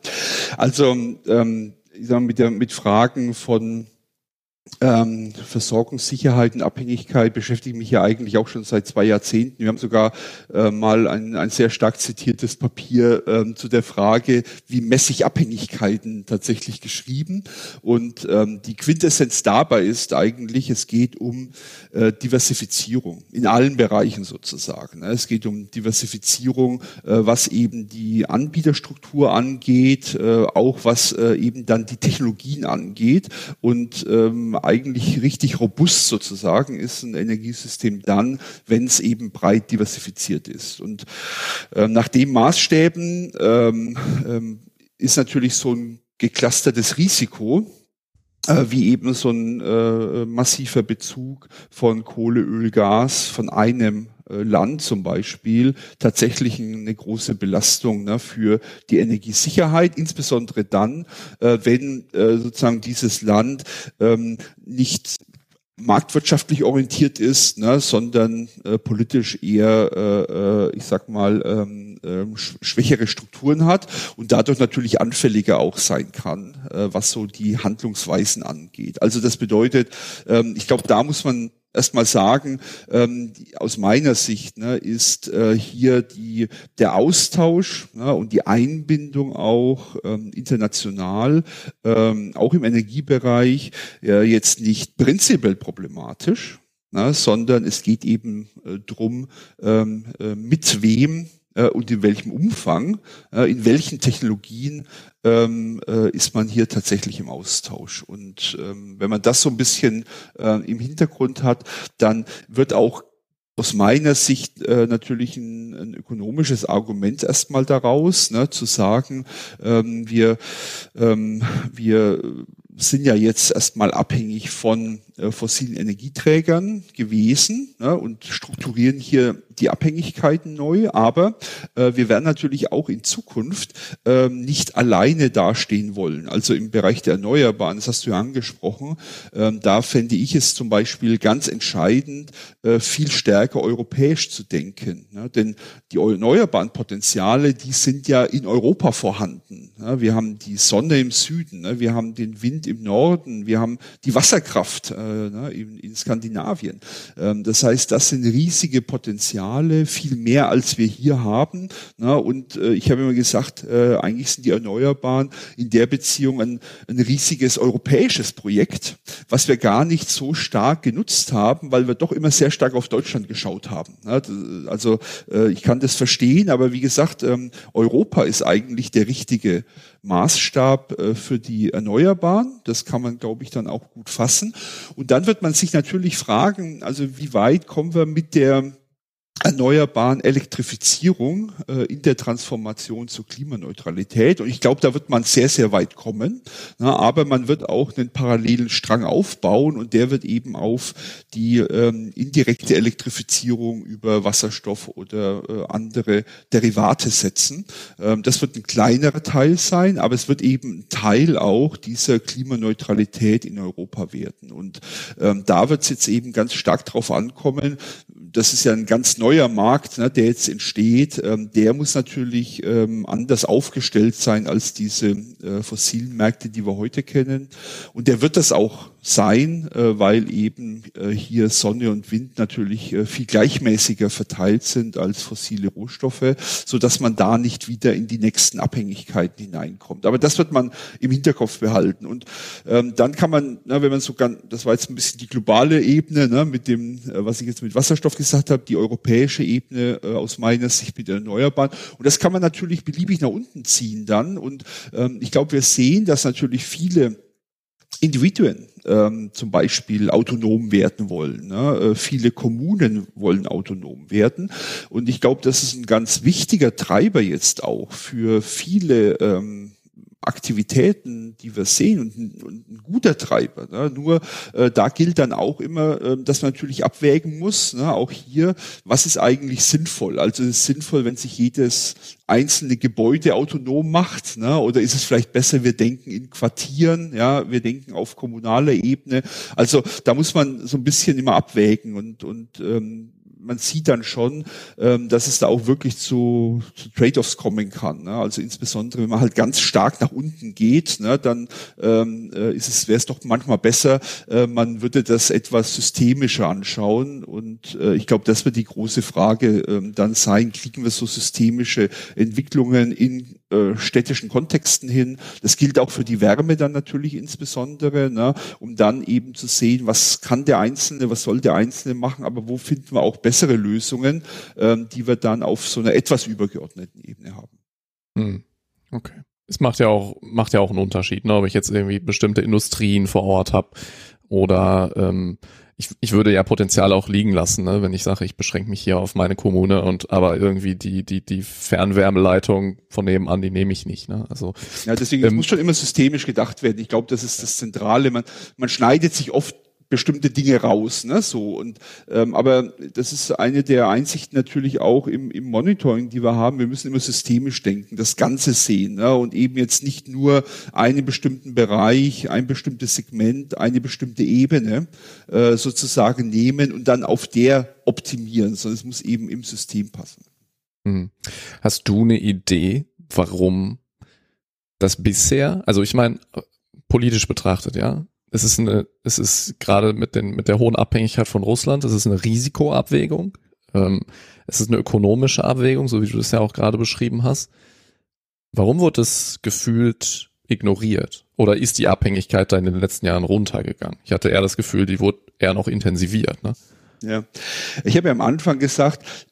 also ähm, ich sag mit, der, mit Fragen von ähm, Versorgungssicherheit und Abhängigkeit beschäftige mich ja eigentlich auch schon seit zwei Jahrzehnten. Wir haben sogar äh, mal ein, ein sehr stark zitiertes Papier ähm, zu der Frage, wie messe ich Abhängigkeiten tatsächlich geschrieben. Und ähm, die Quintessenz dabei ist eigentlich, es geht um äh, Diversifizierung in allen Bereichen sozusagen. Ne? Es geht um Diversifizierung, äh, was eben die Anbieterstruktur angeht, äh, auch was äh, eben dann die Technologien angeht. Und ähm, eigentlich richtig robust sozusagen ist ein Energiesystem dann, wenn es eben breit diversifiziert ist. Und ähm, nach den Maßstäben ähm, ähm, ist natürlich so ein geclustertes Risiko, äh, wie eben so ein äh, massiver Bezug von Kohle, Öl, Gas von einem äh, Land zum Beispiel tatsächlich eine große Belastung ne, für die Energiesicherheit, insbesondere dann, äh, wenn äh, sozusagen dieses Land ähm, nicht marktwirtschaftlich orientiert ist, ne, sondern äh, politisch eher, äh, äh ich sag mal, ähm, äh, schwächere Strukturen hat und dadurch natürlich anfälliger auch sein kann, äh, was so die Handlungsweisen angeht. Also das bedeutet, ähm, ich glaube, da muss man erstmal sagen, ähm, aus meiner Sicht ne, ist äh, hier die, der Austausch ne, und die Einbindung auch ähm, international, ähm, auch im Energiebereich, äh, jetzt nicht prinzipiell problematisch, ne, sondern es geht eben äh, drum, ähm, äh, mit wem äh, und in welchem Umfang, äh, in welchen Technologien ähm, äh, ist man hier tatsächlich im Austausch. Und ähm, wenn man das so ein bisschen äh, im Hintergrund hat, dann wird auch aus meiner Sicht äh, natürlich ein, ein ökonomisches Argument erstmal daraus, ne, zu sagen, ähm, wir, ähm, wir sind ja jetzt erstmal abhängig von äh, fossilen Energieträgern gewesen ne, und strukturieren hier die Abhängigkeiten neu, aber äh, wir werden natürlich auch in Zukunft äh, nicht alleine dastehen wollen. Also im Bereich der Erneuerbaren, das hast du ja angesprochen, äh, da fände ich es zum Beispiel ganz entscheidend, äh, viel stärker europäisch zu denken. Ne? Denn die erneuerbaren Potenziale, die sind ja in Europa vorhanden. Ne? Wir haben die Sonne im Süden, ne? wir haben den Wind im Norden, wir haben die Wasserkraft äh, ne? in, in Skandinavien. Ähm, das heißt, das sind riesige Potenziale, viel mehr als wir hier haben. Ne? Und äh, ich habe immer gesagt, äh, eigentlich sind die Erneuerbaren in der Beziehung ein, ein riesiges europäisches Projekt, was wir gar nicht so stark genutzt haben, weil wir doch immer sehr stark auf Deutschland geschaut haben. Ne? Also äh, ich kann das verstehen, aber wie gesagt, ähm, Europa ist eigentlich der richtige Maßstab äh, für die Erneuerbaren. Das kann man, glaube ich, dann auch gut fassen. Und dann wird man sich natürlich fragen, also wie weit kommen wir mit der erneuerbaren Elektrifizierung äh, in der Transformation zur Klimaneutralität. Und ich glaube, da wird man sehr, sehr weit kommen. Na, aber man wird auch einen parallelen Strang aufbauen und der wird eben auf die ähm, indirekte Elektrifizierung über Wasserstoff oder äh, andere Derivate setzen. Ähm, das wird ein kleinerer Teil sein, aber es wird eben ein Teil auch dieser Klimaneutralität in Europa werden. Und ähm, da wird es jetzt eben ganz stark drauf ankommen. Das ist ja ein ganz neuer Markt, ne, der jetzt entsteht, ähm, der muss natürlich ähm, anders aufgestellt sein als diese äh, fossilen Märkte, die wir heute kennen. Und der wird das auch sein, äh, weil eben äh, hier Sonne und Wind natürlich äh, viel gleichmäßiger verteilt sind als fossile Rohstoffe, so dass man da nicht wieder in die nächsten Abhängigkeiten hineinkommt. Aber das wird man im Hinterkopf behalten. Und ähm, dann kann man, na, wenn man so ganz, das war jetzt ein bisschen die globale Ebene, ne, mit dem, äh, was ich jetzt mit Wasserstoff gesagt habe, die europäische Ebene äh, aus meiner Sicht mit Erneuerbaren. Und das kann man natürlich beliebig nach unten ziehen dann. Und ähm, ich glaube, wir sehen, dass natürlich viele Individuen ähm, zum Beispiel autonom werden wollen. Ne? Äh, viele Kommunen wollen autonom werden. Und ich glaube, das ist ein ganz wichtiger Treiber jetzt auch für viele ähm, Aktivitäten, die wir sehen und ein, und ein guter Treiber. Ne? Nur äh, da gilt dann auch immer, äh, dass man natürlich abwägen muss, ne? auch hier, was ist eigentlich sinnvoll? Also ist es sinnvoll, wenn sich jedes einzelne Gebäude autonom macht, ne? oder ist es vielleicht besser, wir denken in Quartieren, ja, wir denken auf kommunaler Ebene. Also da muss man so ein bisschen immer abwägen und und ähm, man sieht dann schon, ähm, dass es da auch wirklich zu, zu Trade-offs kommen kann. Ne? Also insbesondere, wenn man halt ganz stark nach unten geht, ne, dann ähm, äh, wäre es doch manchmal besser, äh, man würde das etwas systemischer anschauen. Und äh, ich glaube, das wird die große Frage ähm, dann sein, kriegen wir so systemische Entwicklungen in äh, städtischen Kontexten hin. Das gilt auch für die Wärme dann natürlich insbesondere, ne, um dann eben zu sehen, was kann der Einzelne, was soll der Einzelne machen, aber wo finden wir auch bessere Lösungen, ähm, die wir dann auf so einer etwas übergeordneten Ebene haben. Hm. Okay. Es macht ja auch, macht ja auch einen Unterschied, ne, ob ich jetzt irgendwie bestimmte Industrien vor Ort habe oder ähm, ich, ich würde ja Potenzial auch liegen lassen, ne, wenn ich sage, ich beschränke mich hier auf meine Kommune und aber irgendwie die, die, die Fernwärmeleitung von nebenan, die nehme ich nicht. Ne? Also, ja, deswegen ähm, muss schon immer systemisch gedacht werden. Ich glaube, das ist das Zentrale. Man, man schneidet sich oft bestimmte Dinge raus, ne, so und ähm, aber das ist eine der Einsichten natürlich auch im, im Monitoring, die wir haben. Wir müssen immer systemisch denken, das Ganze sehen, ne, und eben jetzt nicht nur einen bestimmten Bereich, ein bestimmtes Segment, eine bestimmte Ebene äh, sozusagen nehmen und dann auf der optimieren, sondern es muss eben im System passen. Hm. Hast du eine Idee, warum das bisher, also ich meine politisch betrachtet, ja, es ist eine, es ist gerade mit den, mit der hohen Abhängigkeit von Russland, es ist eine Risikoabwägung. Ähm, es ist eine ökonomische Abwägung, so wie du das ja auch gerade beschrieben hast. Warum wurde es gefühlt ignoriert? Oder ist die Abhängigkeit da in den letzten Jahren runtergegangen? Ich hatte eher das Gefühl, die wurde eher noch intensiviert. Ne? Ja, ich habe ja am Anfang gesagt,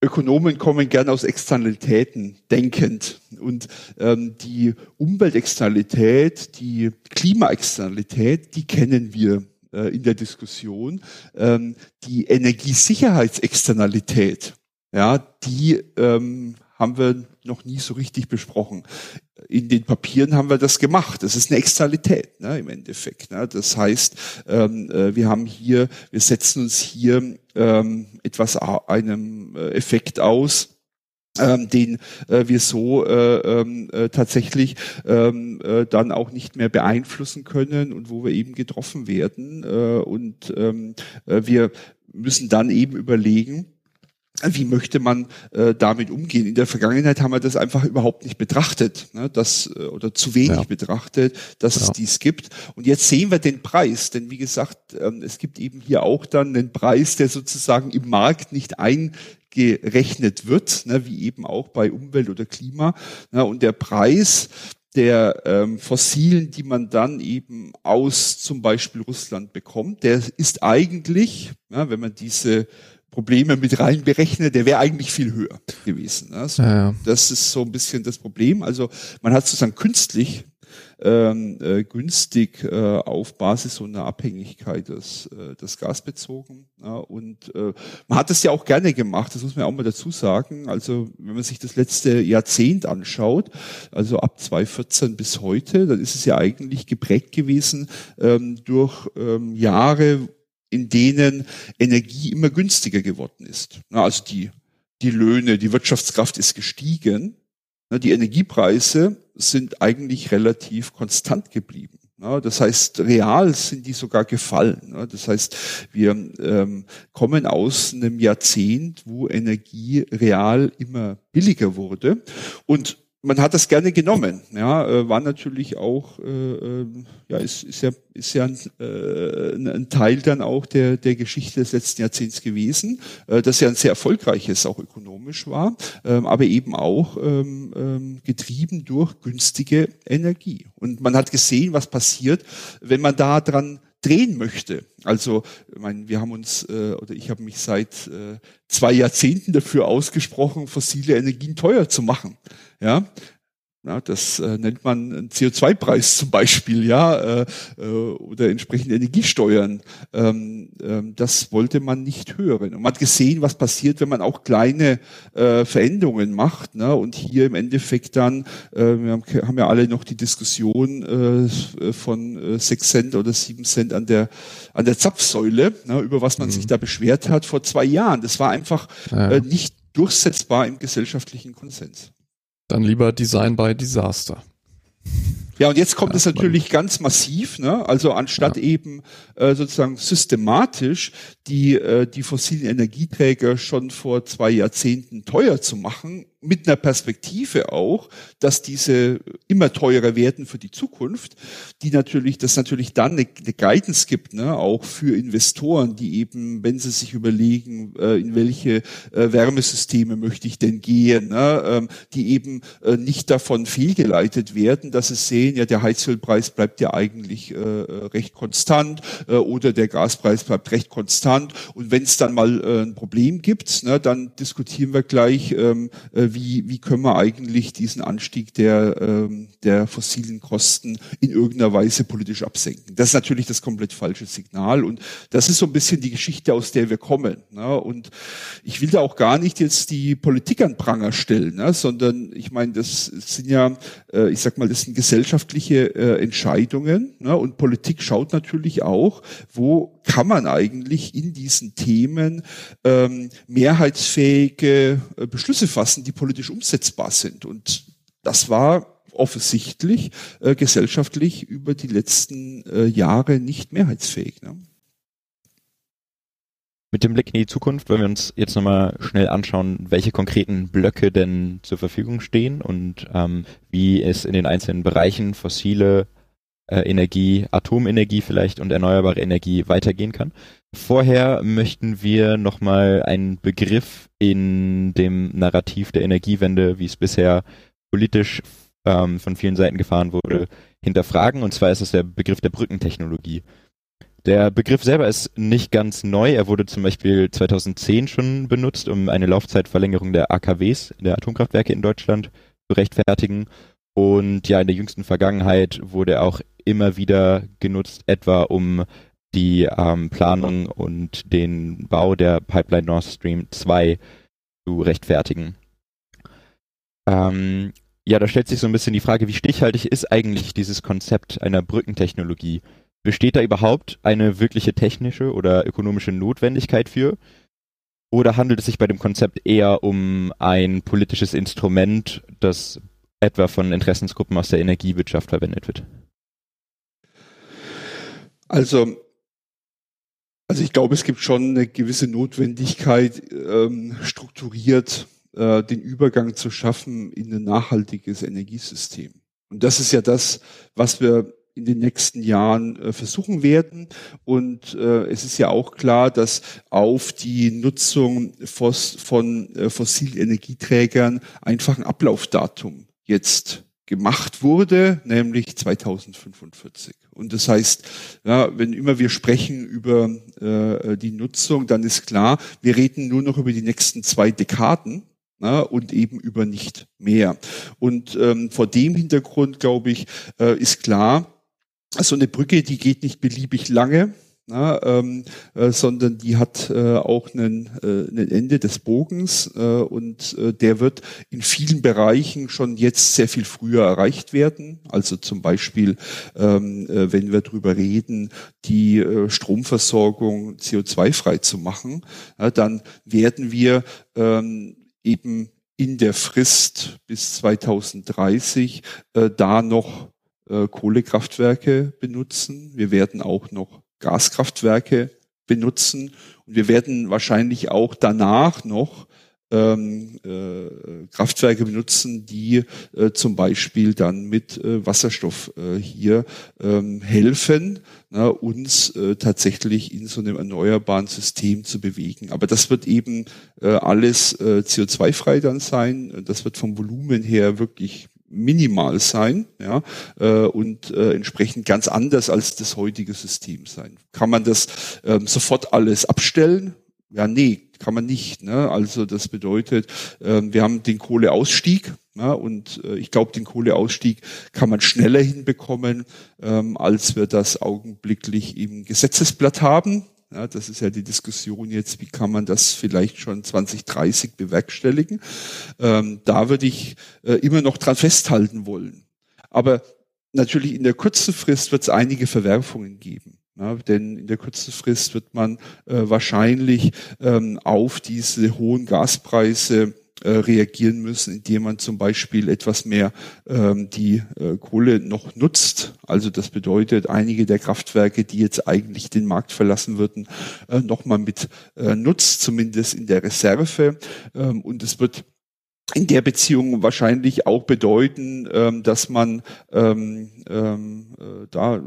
Ökonomen kommen gern aus Externalitäten denkend. Und ähm, die Umweltexternalität, die Klimaexternalität, die kennen wir äh, in der Diskussion. Ähm, die Energiesicherheitsexternalität, ja, die ähm, haben wir noch nie so richtig besprochen. In den Papieren haben wir das gemacht. Das ist eine Externalität ne, im Endeffekt. Ne. Das heißt, ähm, äh, wir haben hier, wir setzen uns hier ähm, etwas einem äh, Effekt aus, ähm, den äh, wir so äh, ähm, äh, tatsächlich ähm, äh, dann auch nicht mehr beeinflussen können und wo wir eben getroffen werden. Äh, und ähm, äh, wir müssen dann eben überlegen, wie möchte man äh, damit umgehen? In der Vergangenheit haben wir das einfach überhaupt nicht betrachtet, ne, das, äh, oder zu wenig ja. betrachtet, dass ja. es dies gibt. Und jetzt sehen wir den Preis, denn wie gesagt, ähm, es gibt eben hier auch dann einen Preis, der sozusagen im Markt nicht eingerechnet wird, ne, wie eben auch bei Umwelt oder Klima. Ne, und der Preis, der ähm, Fossilen, die man dann eben aus zum Beispiel Russland bekommt, der ist eigentlich, ja, wenn man diese Probleme mit rein berechnet, der wäre eigentlich viel höher gewesen. Also, ja, ja. Das ist so ein bisschen das Problem. Also man hat sozusagen künstlich ähm, äh, günstig äh, auf Basis so einer Abhängigkeit das, äh, das Gas bezogen. Ja, und äh, man hat das ja auch gerne gemacht, das muss man auch mal dazu sagen. Also wenn man sich das letzte Jahrzehnt anschaut, also ab 2014 bis heute, dann ist es ja eigentlich geprägt gewesen ähm, durch ähm, Jahre, in denen Energie immer günstiger geworden ist. Also die, die Löhne, die Wirtschaftskraft ist gestiegen. Die Energiepreise sind eigentlich relativ konstant geblieben. Das heißt, real sind die sogar gefallen. Das heißt, wir ähm, kommen aus einem Jahrzehnt, wo Energie real immer billiger wurde. Und man hat das gerne genommen. Ja, äh, war natürlich auch, äh, äh, ja, ist, ist ja, ist ja ein, äh, ein Teil dann auch der, der Geschichte des letzten Jahrzehnts gewesen, äh, das ja ein sehr erfolgreiches auch ökonomisch war, ähm, aber eben auch ähm, ähm, getrieben durch günstige Energie. Und man hat gesehen, was passiert, wenn man da dran drehen möchte. Also, ich meine, wir haben uns äh, oder ich habe mich seit äh, zwei Jahrzehnten dafür ausgesprochen, fossile Energien teuer zu machen. Ja, ja, das äh, nennt man einen CO2-Preis zum Beispiel, ja, äh, äh, oder entsprechende Energiesteuern. Ähm, ähm, das wollte man nicht hören. Und man hat gesehen, was passiert, wenn man auch kleine äh, Veränderungen macht. Ne? Und hier im Endeffekt dann, äh, wir haben, haben ja alle noch die Diskussion äh, von äh, 6 Cent oder 7 Cent an der an der Zapfsäule, ne? über was man mhm. sich da beschwert hat vor zwei Jahren. Das war einfach ja. äh, nicht durchsetzbar im gesellschaftlichen Konsens. Dann lieber Design by Disaster. Ja, und jetzt kommt es natürlich ganz massiv, ne? Also anstatt ja. eben äh, sozusagen systematisch die äh, die fossilen Energieträger schon vor zwei Jahrzehnten teuer zu machen, mit einer Perspektive auch, dass diese immer teurer werden für die Zukunft, die natürlich, das natürlich dann eine, eine Guidance gibt, ne, auch für Investoren, die eben, wenn sie sich überlegen, äh, in welche äh, Wärmesysteme möchte ich denn gehen, ne, ähm, die eben äh, nicht davon fehlgeleitet werden, dass sie sehen, ja, der Heizölpreis bleibt ja eigentlich äh, äh recht konstant äh, oder der Gaspreis bleibt recht konstant und wenn es dann mal äh, ein Problem gibt, ne, dann diskutieren wir gleich, ähm, äh, wie, wie können wir eigentlich diesen Anstieg der, ähm, der fossilen Kosten in irgendeiner Weise politisch absenken. Das ist natürlich das komplett falsche Signal und das ist so ein bisschen die Geschichte, aus der wir kommen. Ne? Und ich will da auch gar nicht jetzt die Politik an Pranger stellen, ne? sondern ich meine, das sind ja, äh, ich sag mal, das sind gesellschaftliche äh, Entscheidungen ne? und Politik schaut natürlich auch, wo kann man eigentlich in diesen Themen ähm, mehrheitsfähige äh, Beschlüsse fassen, die politisch umsetzbar sind. Und das war offensichtlich äh, gesellschaftlich über die letzten äh, Jahre nicht mehrheitsfähig. Ne? Mit dem Blick in die Zukunft wollen wir uns jetzt nochmal schnell anschauen, welche konkreten Blöcke denn zur Verfügung stehen und ähm, wie es in den einzelnen Bereichen fossile äh, Energie, Atomenergie vielleicht und erneuerbare Energie weitergehen kann. Vorher möchten wir nochmal einen Begriff in dem Narrativ der Energiewende, wie es bisher politisch ähm, von vielen Seiten gefahren wurde, hinterfragen. Und zwar ist es der Begriff der Brückentechnologie. Der Begriff selber ist nicht ganz neu. Er wurde zum Beispiel 2010 schon benutzt, um eine Laufzeitverlängerung der AKWs, der Atomkraftwerke in Deutschland, zu rechtfertigen. Und ja, in der jüngsten Vergangenheit wurde er auch immer wieder genutzt, etwa um die ähm, Planung und den Bau der Pipeline Nord Stream 2 zu rechtfertigen. Ähm, ja, da stellt sich so ein bisschen die Frage, wie stichhaltig ist eigentlich dieses Konzept einer Brückentechnologie? Besteht da überhaupt eine wirkliche technische oder ökonomische Notwendigkeit für? Oder handelt es sich bei dem Konzept eher um ein politisches Instrument, das etwa von Interessensgruppen aus der Energiewirtschaft verwendet wird? Also, also ich glaube, es gibt schon eine gewisse Notwendigkeit, ähm, strukturiert äh, den Übergang zu schaffen in ein nachhaltiges Energiesystem. Und das ist ja das, was wir in den nächsten Jahren äh, versuchen werden. Und äh, es ist ja auch klar, dass auf die Nutzung von äh, fossilen Energieträgern einfach ein Ablaufdatum jetzt gemacht wurde, nämlich 2045. Und das heißt, ja, wenn immer wir sprechen über äh, die Nutzung, dann ist klar, wir reden nur noch über die nächsten zwei Dekaden na, und eben über nicht mehr. Und ähm, vor dem Hintergrund, glaube ich, äh, ist klar, so eine Brücke, die geht nicht beliebig lange, na, ähm, äh, sondern die hat äh, auch einen, äh, ein Ende des Bogens äh, und äh, der wird in vielen Bereichen schon jetzt sehr viel früher erreicht werden. Also zum Beispiel, ähm, äh, wenn wir darüber reden, die äh, Stromversorgung CO2-frei zu machen, ja, dann werden wir ähm, eben in der Frist bis 2030 äh, da noch äh, Kohlekraftwerke benutzen. Wir werden auch noch Gaskraftwerke benutzen und wir werden wahrscheinlich auch danach noch ähm, äh, Kraftwerke benutzen, die äh, zum Beispiel dann mit äh, Wasserstoff äh, hier ähm, helfen, na, uns äh, tatsächlich in so einem erneuerbaren System zu bewegen. Aber das wird eben äh, alles äh, CO2-frei dann sein. Das wird vom Volumen her wirklich minimal sein ja, äh, und äh, entsprechend ganz anders als das heutige System sein. Kann man das ähm, sofort alles abstellen? Ja, nee, kann man nicht. Ne? Also das bedeutet, ähm, wir haben den Kohleausstieg ja, und äh, ich glaube, den Kohleausstieg kann man schneller hinbekommen, ähm, als wir das augenblicklich im Gesetzesblatt haben. Ja, das ist ja die Diskussion jetzt, wie kann man das vielleicht schon 2030 bewerkstelligen. Ähm, da würde ich äh, immer noch dran festhalten wollen. Aber natürlich in der kurzen Frist wird es einige Verwerfungen geben. Ja, denn in der kurzen Frist wird man äh, wahrscheinlich ähm, auf diese hohen Gaspreise äh, reagieren müssen, indem man zum Beispiel etwas mehr ähm, die äh, Kohle noch nutzt. Also das bedeutet, einige der Kraftwerke, die jetzt eigentlich den Markt verlassen würden, äh, nochmal mit äh, nutzt, zumindest in der Reserve. Ähm, und es wird in der Beziehung wahrscheinlich auch bedeuten, ähm, dass man ähm, ähm, äh, da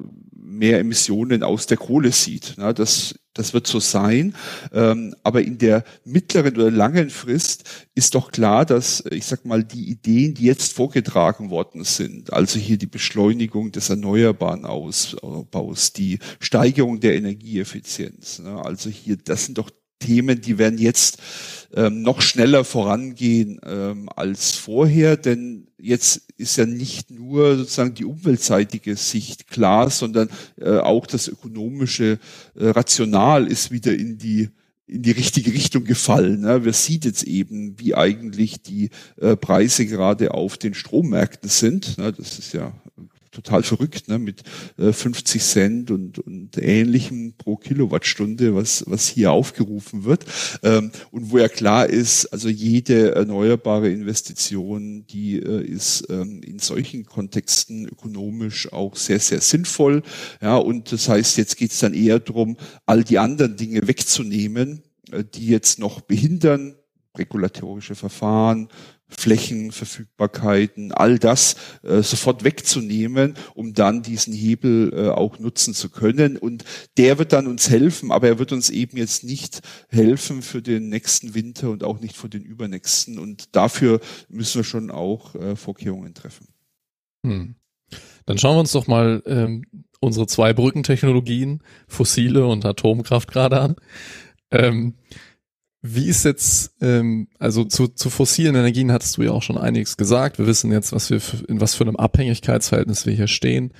mehr Emissionen aus der Kohle sieht. Ja, das das wird so sein. Ähm, aber in der mittleren oder langen Frist ist doch klar, dass, ich sag mal, die Ideen, die jetzt vorgetragen worden sind, also hier die Beschleunigung des erneuerbaren Ausbaus, die Steigerung der Energieeffizienz, ne, also hier, das sind doch Themen, die werden jetzt ähm, noch schneller vorangehen ähm, als vorher, denn jetzt ist ja nicht nur sozusagen die umweltseitige Sicht klar, sondern äh, auch das ökonomische äh, Rational ist wieder in die in die richtige Richtung gefallen. Ne? Wir sieht jetzt eben, wie eigentlich die äh, Preise gerade auf den Strommärkten sind. Ne? Das ist ja total verrückt, ne, mit äh, 50 Cent und, und ähnlichem pro Kilowattstunde, was, was hier aufgerufen wird. Ähm, und wo ja klar ist, also jede erneuerbare Investition, die äh, ist ähm, in solchen Kontexten ökonomisch auch sehr, sehr sinnvoll. Ja, und das heißt, jetzt geht es dann eher darum, all die anderen Dinge wegzunehmen, äh, die jetzt noch behindern, regulatorische Verfahren, Flächenverfügbarkeiten, all das äh, sofort wegzunehmen, um dann diesen Hebel äh, auch nutzen zu können. Und der wird dann uns helfen, aber er wird uns eben jetzt nicht helfen für den nächsten Winter und auch nicht für den übernächsten. Und dafür müssen wir schon auch äh, Vorkehrungen treffen. Hm. Dann schauen wir uns doch mal ähm, unsere zwei Brückentechnologien, fossile und Atomkraft gerade an. Ähm, wie ist jetzt, ähm, also zu, zu fossilen Energien hattest du ja auch schon einiges gesagt. Wir wissen jetzt, was wir für, in was für einem Abhängigkeitsverhältnis wir hier stehen,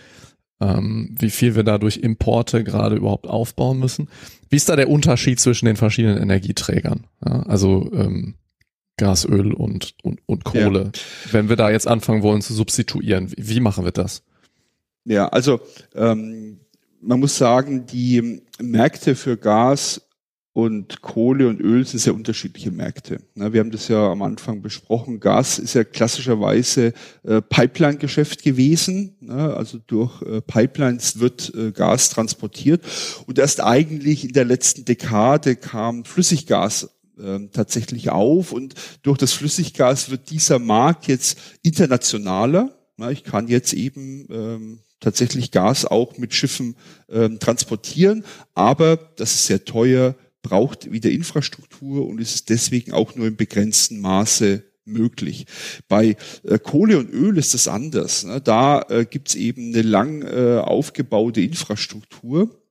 ähm, wie viel wir dadurch Importe gerade überhaupt aufbauen müssen. Wie ist da der Unterschied zwischen den verschiedenen Energieträgern? Ja, also ähm, Gas, Öl und, und, und Kohle. Ja. Wenn wir da jetzt anfangen wollen zu substituieren, wie, wie machen wir das? Ja, also ähm, man muss sagen, die Märkte für Gas und Kohle und Öl sind sehr unterschiedliche Märkte. wir haben das ja am Anfang besprochen. Gas ist ja klassischerweise äh, Pipeline-Geschäft gewesen. also durch äh, Pipelines wird äh, Gas transportiert. Und erst eigentlich in der letzten Dekade kam Flüssiggas ähm, tatsächlich auf. Und durch das Flüssiggas wird dieser Markt jetzt internationaler. ich kann jetzt eben ähm, tatsächlich Gas auch mit Schiffen ähm, transportieren, aber das ist sehr teuer, braucht wieder Infrastruktur und ist deswegen auch nur im begrenzten Maße möglich. Bei äh, Kohle und Öl ist das anders. Ne? Da äh, gibt's eben eine lang äh, aufgebaute Infrastruktur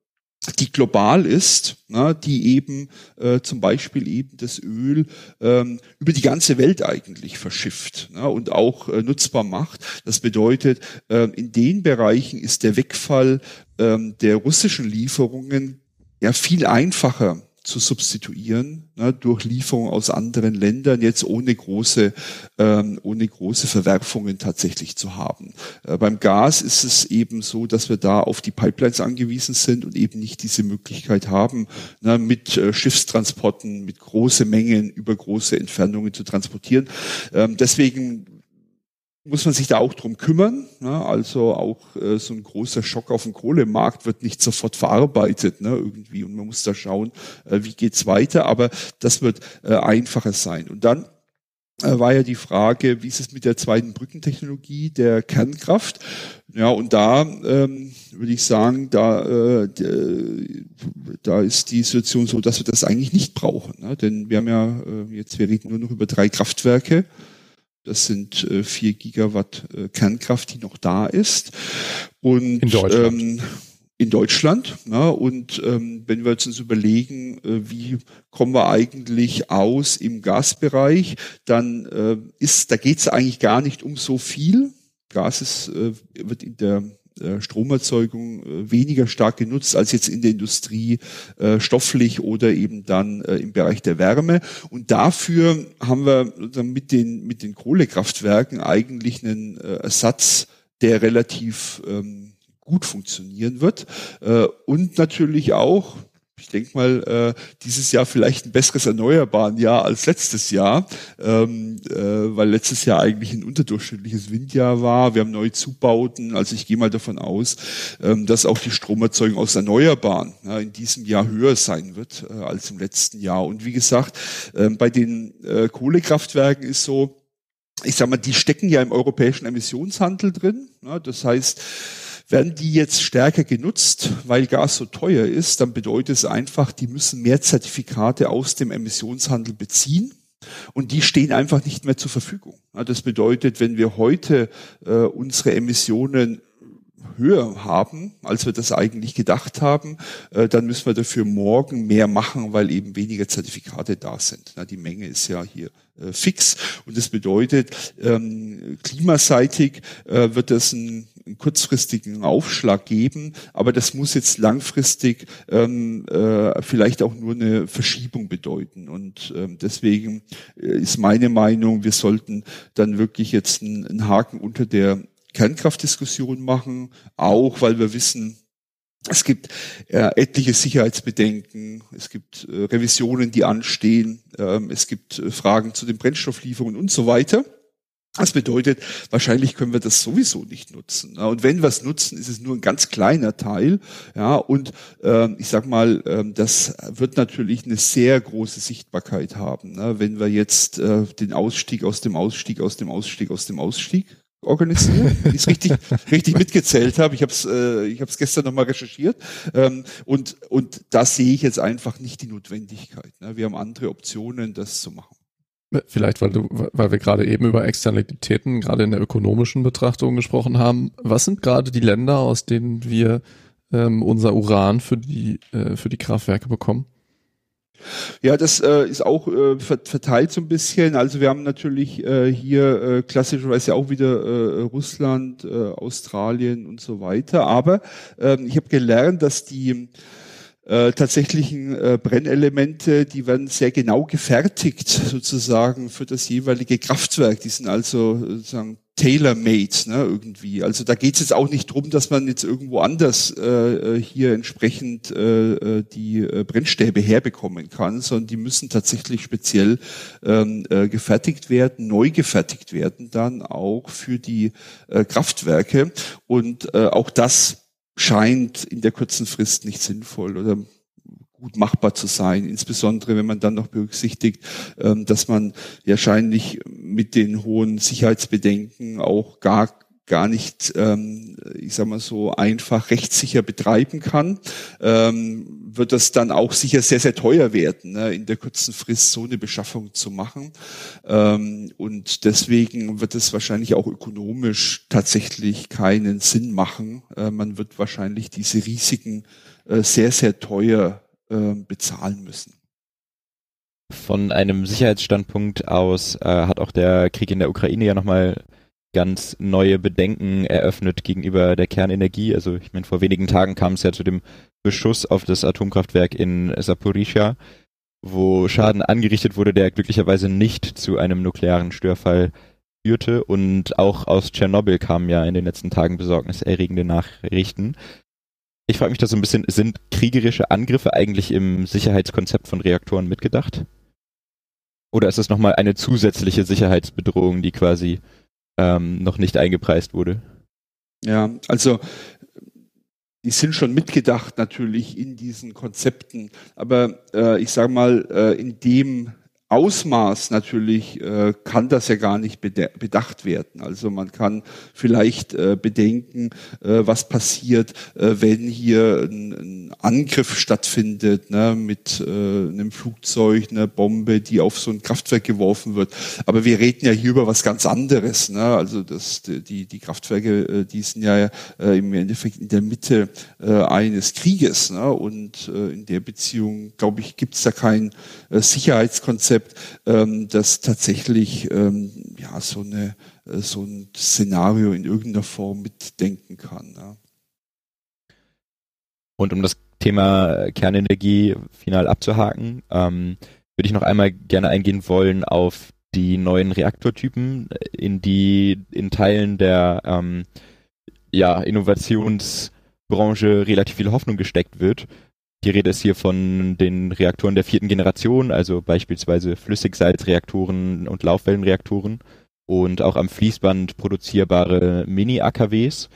die global ist, na, die eben äh, zum Beispiel eben das Öl ähm, über die ganze Welt eigentlich verschifft na, und auch äh, nutzbar macht. Das bedeutet, äh, in den Bereichen ist der Wegfall ähm, der russischen Lieferungen ja viel einfacher zu substituieren ne, durch Lieferung aus anderen Ländern, jetzt ohne große, ähm, ohne große Verwerfungen tatsächlich zu haben. Äh, beim Gas ist es eben so, dass wir da auf die Pipelines angewiesen sind und eben nicht diese Möglichkeit haben, ne, mit äh, Schiffstransporten, mit große Mengen über große Entfernungen zu transportieren. Ähm, deswegen muss man sich da auch drum kümmern. Ne? Also auch äh, so ein großer Schock auf dem Kohlemarkt wird nicht sofort verarbeitet ne? irgendwie und man muss da schauen, äh, wie geht's weiter. Aber das wird äh, einfacher sein. Und dann äh, war ja die Frage, wie ist es mit der zweiten Brückentechnologie der Kernkraft? Ja, und da ähm, würde ich sagen, da, äh, da ist die Situation so, dass wir das eigentlich nicht brauchen. Ne? Denn wir haben ja äh, jetzt, wir reden nur noch über drei Kraftwerke. Das sind äh, vier Gigawatt äh, Kernkraft, die noch da ist. Und in Deutschland. Ähm, in Deutschland. Ja, und ähm, wenn wir jetzt uns überlegen, äh, wie kommen wir eigentlich aus im Gasbereich, dann äh, ist, da geht es eigentlich gar nicht um so viel. Gas ist, äh, wird in der Stromerzeugung äh, weniger stark genutzt als jetzt in der Industrie äh, stofflich oder eben dann im Bereich der Wärme. Und dafür haben wir mit den, mit den Kohlekraftwerken eigentlich einen Ersatz, der relativ ähm, gut funktionieren wird. und natürlich auch, ich denke mal, äh, dieses Jahr vielleicht ein besseres erneuerbaren Jahr als letztes Jahr, ähm, äh, weil letztes Jahr eigentlich ein unterdurchschnittliches Windjahr war. Wir haben neue Zubauten, also ich gehe mal davon aus, ähm, dass auch die Stromerzeugung aus Erneuerbaren ja, in diesem Jahr höher sein wird äh, als im letzten Jahr. Und wie gesagt, ähm, bei den äh, Kohlekraftwerken ist so, ich sag mal, die stecken ja im europäischen Emissionshandel drin. Ja, das heißt, werden die jetzt stärker genutzt, weil Gas so teuer ist, dann bedeutet es einfach, die müssen mehr Zertifikate aus dem Emissionshandel beziehen. Und die stehen einfach nicht mehr zur Verfügung. Das bedeutet, wenn wir heute äh, unsere Emissionen höher haben, als wir das eigentlich gedacht haben, äh, dann müssen wir dafür morgen mehr machen, weil eben weniger Zertifikate da sind. Die Menge ist ja hier äh, fix und das bedeutet, ähm, klimaseitig wird das ein einen kurzfristigen Aufschlag geben, aber das muss jetzt langfristig ähm, äh, vielleicht auch nur eine Verschiebung bedeuten. Und ähm, deswegen äh, ist meine Meinung, wir sollten dann wirklich jetzt einen, einen Haken unter der Kernkraftdiskussion machen, auch weil wir wissen, es gibt äh, etliche Sicherheitsbedenken, es gibt äh, Revisionen, die anstehen, ähm, es gibt äh, Fragen zu den Brennstofflieferungen und so weiter. Das bedeutet, wahrscheinlich können wir das sowieso nicht nutzen. Und wenn wir es nutzen, ist es nur ein ganz kleiner Teil. Ja, und ähm, ich sag mal, ähm, das wird natürlich eine sehr große Sichtbarkeit haben, ne? wenn wir jetzt äh, den Ausstieg aus dem Ausstieg aus dem Ausstieg aus dem Ausstieg organisieren, wie ich es richtig, richtig mitgezählt habe. Ich habe es äh, ich hab's gestern nochmal recherchiert. Ähm, und, und da sehe ich jetzt einfach nicht die Notwendigkeit. Ne? Wir haben andere Optionen, das zu machen. Vielleicht, weil du, weil wir gerade eben über Externalitäten, gerade in der ökonomischen Betrachtung gesprochen haben. Was sind gerade die Länder, aus denen wir ähm, unser Uran für die, äh, für die Kraftwerke bekommen? Ja, das äh, ist auch äh, verteilt so ein bisschen. Also wir haben natürlich äh, hier äh, klassischerweise auch wieder äh, Russland, äh, Australien und so weiter. Aber äh, ich habe gelernt, dass die äh, tatsächlichen äh, Brennelemente, die werden sehr genau gefertigt sozusagen für das jeweilige Kraftwerk. Die sind also sozusagen tailor-made ne, irgendwie. Also da geht es jetzt auch nicht drum, dass man jetzt irgendwo anders äh, äh, hier entsprechend äh, äh, die äh, Brennstäbe herbekommen kann, sondern die müssen tatsächlich speziell ähm, äh, gefertigt werden, neu gefertigt werden dann auch für die äh, Kraftwerke. Und äh, auch das scheint in der kurzen Frist nicht sinnvoll oder gut machbar zu sein, insbesondere wenn man dann noch berücksichtigt, ähm, dass man wahrscheinlich mit den hohen Sicherheitsbedenken auch gar gar nicht, ähm, ich sag mal so, einfach rechtssicher betreiben kann, ähm, wird das dann auch sicher sehr, sehr teuer werden, ne, in der kurzen Frist so eine Beschaffung zu machen. Ähm, und deswegen wird es wahrscheinlich auch ökonomisch tatsächlich keinen Sinn machen. Äh, man wird wahrscheinlich diese Risiken äh, sehr, sehr teuer äh, bezahlen müssen. Von einem Sicherheitsstandpunkt aus äh, hat auch der Krieg in der Ukraine ja nochmal ganz neue Bedenken eröffnet gegenüber der Kernenergie. Also ich meine, vor wenigen Tagen kam es ja zu dem Beschuss auf das Atomkraftwerk in Saporischia, wo Schaden angerichtet wurde, der glücklicherweise nicht zu einem nuklearen Störfall führte. Und auch aus Tschernobyl kamen ja in den letzten Tagen besorgniserregende Nachrichten. Ich frage mich da so ein bisschen, sind kriegerische Angriffe eigentlich im Sicherheitskonzept von Reaktoren mitgedacht? Oder ist das nochmal eine zusätzliche Sicherheitsbedrohung, die quasi ähm, noch nicht eingepreist wurde. Ja, also die sind schon mitgedacht natürlich in diesen Konzepten, aber äh, ich sage mal, äh, in dem Ausmaß natürlich äh, kann das ja gar nicht bedacht werden. Also man kann vielleicht äh, bedenken, äh, was passiert, äh, wenn hier ein, ein Angriff stattfindet ne, mit äh, einem Flugzeug, einer Bombe, die auf so ein Kraftwerk geworfen wird. Aber wir reden ja hier über was ganz anderes. Ne? Also das, die, die Kraftwerke, äh, die sind ja im Endeffekt in der Mitte eines Krieges. Ne? Und in der Beziehung, glaube ich, gibt es da kein Sicherheitskonzept Konzept, ähm, das tatsächlich ähm, ja so eine äh, so ein Szenario in irgendeiner Form mitdenken kann. Ja. Und um das Thema Kernenergie final abzuhaken, ähm, würde ich noch einmal gerne eingehen wollen auf die neuen Reaktortypen, in die in Teilen der ähm, ja, Innovationsbranche relativ viel Hoffnung gesteckt wird. Die Rede ist hier von den Reaktoren der vierten Generation, also beispielsweise Flüssigsalzreaktoren und Laufwellenreaktoren und auch am Fließband produzierbare Mini-AKWs,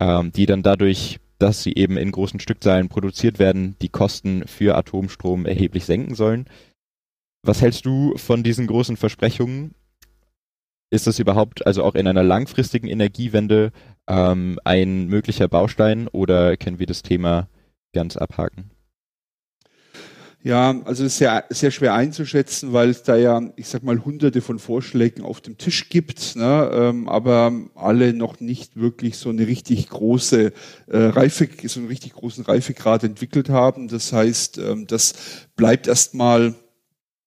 ähm, die dann dadurch, dass sie eben in großen Stückzahlen produziert werden, die Kosten für Atomstrom erheblich senken sollen. Was hältst du von diesen großen Versprechungen? Ist das überhaupt, also auch in einer langfristigen Energiewende, ähm, ein möglicher Baustein oder können wir das Thema ganz abhaken? Ja, also sehr, sehr schwer einzuschätzen, weil es da ja, ich sag mal, hunderte von Vorschlägen auf dem Tisch gibt, ne, ähm, aber alle noch nicht wirklich so eine richtig große äh, Reife, so einen richtig großen Reifegrad entwickelt haben. Das heißt, ähm, das bleibt erstmal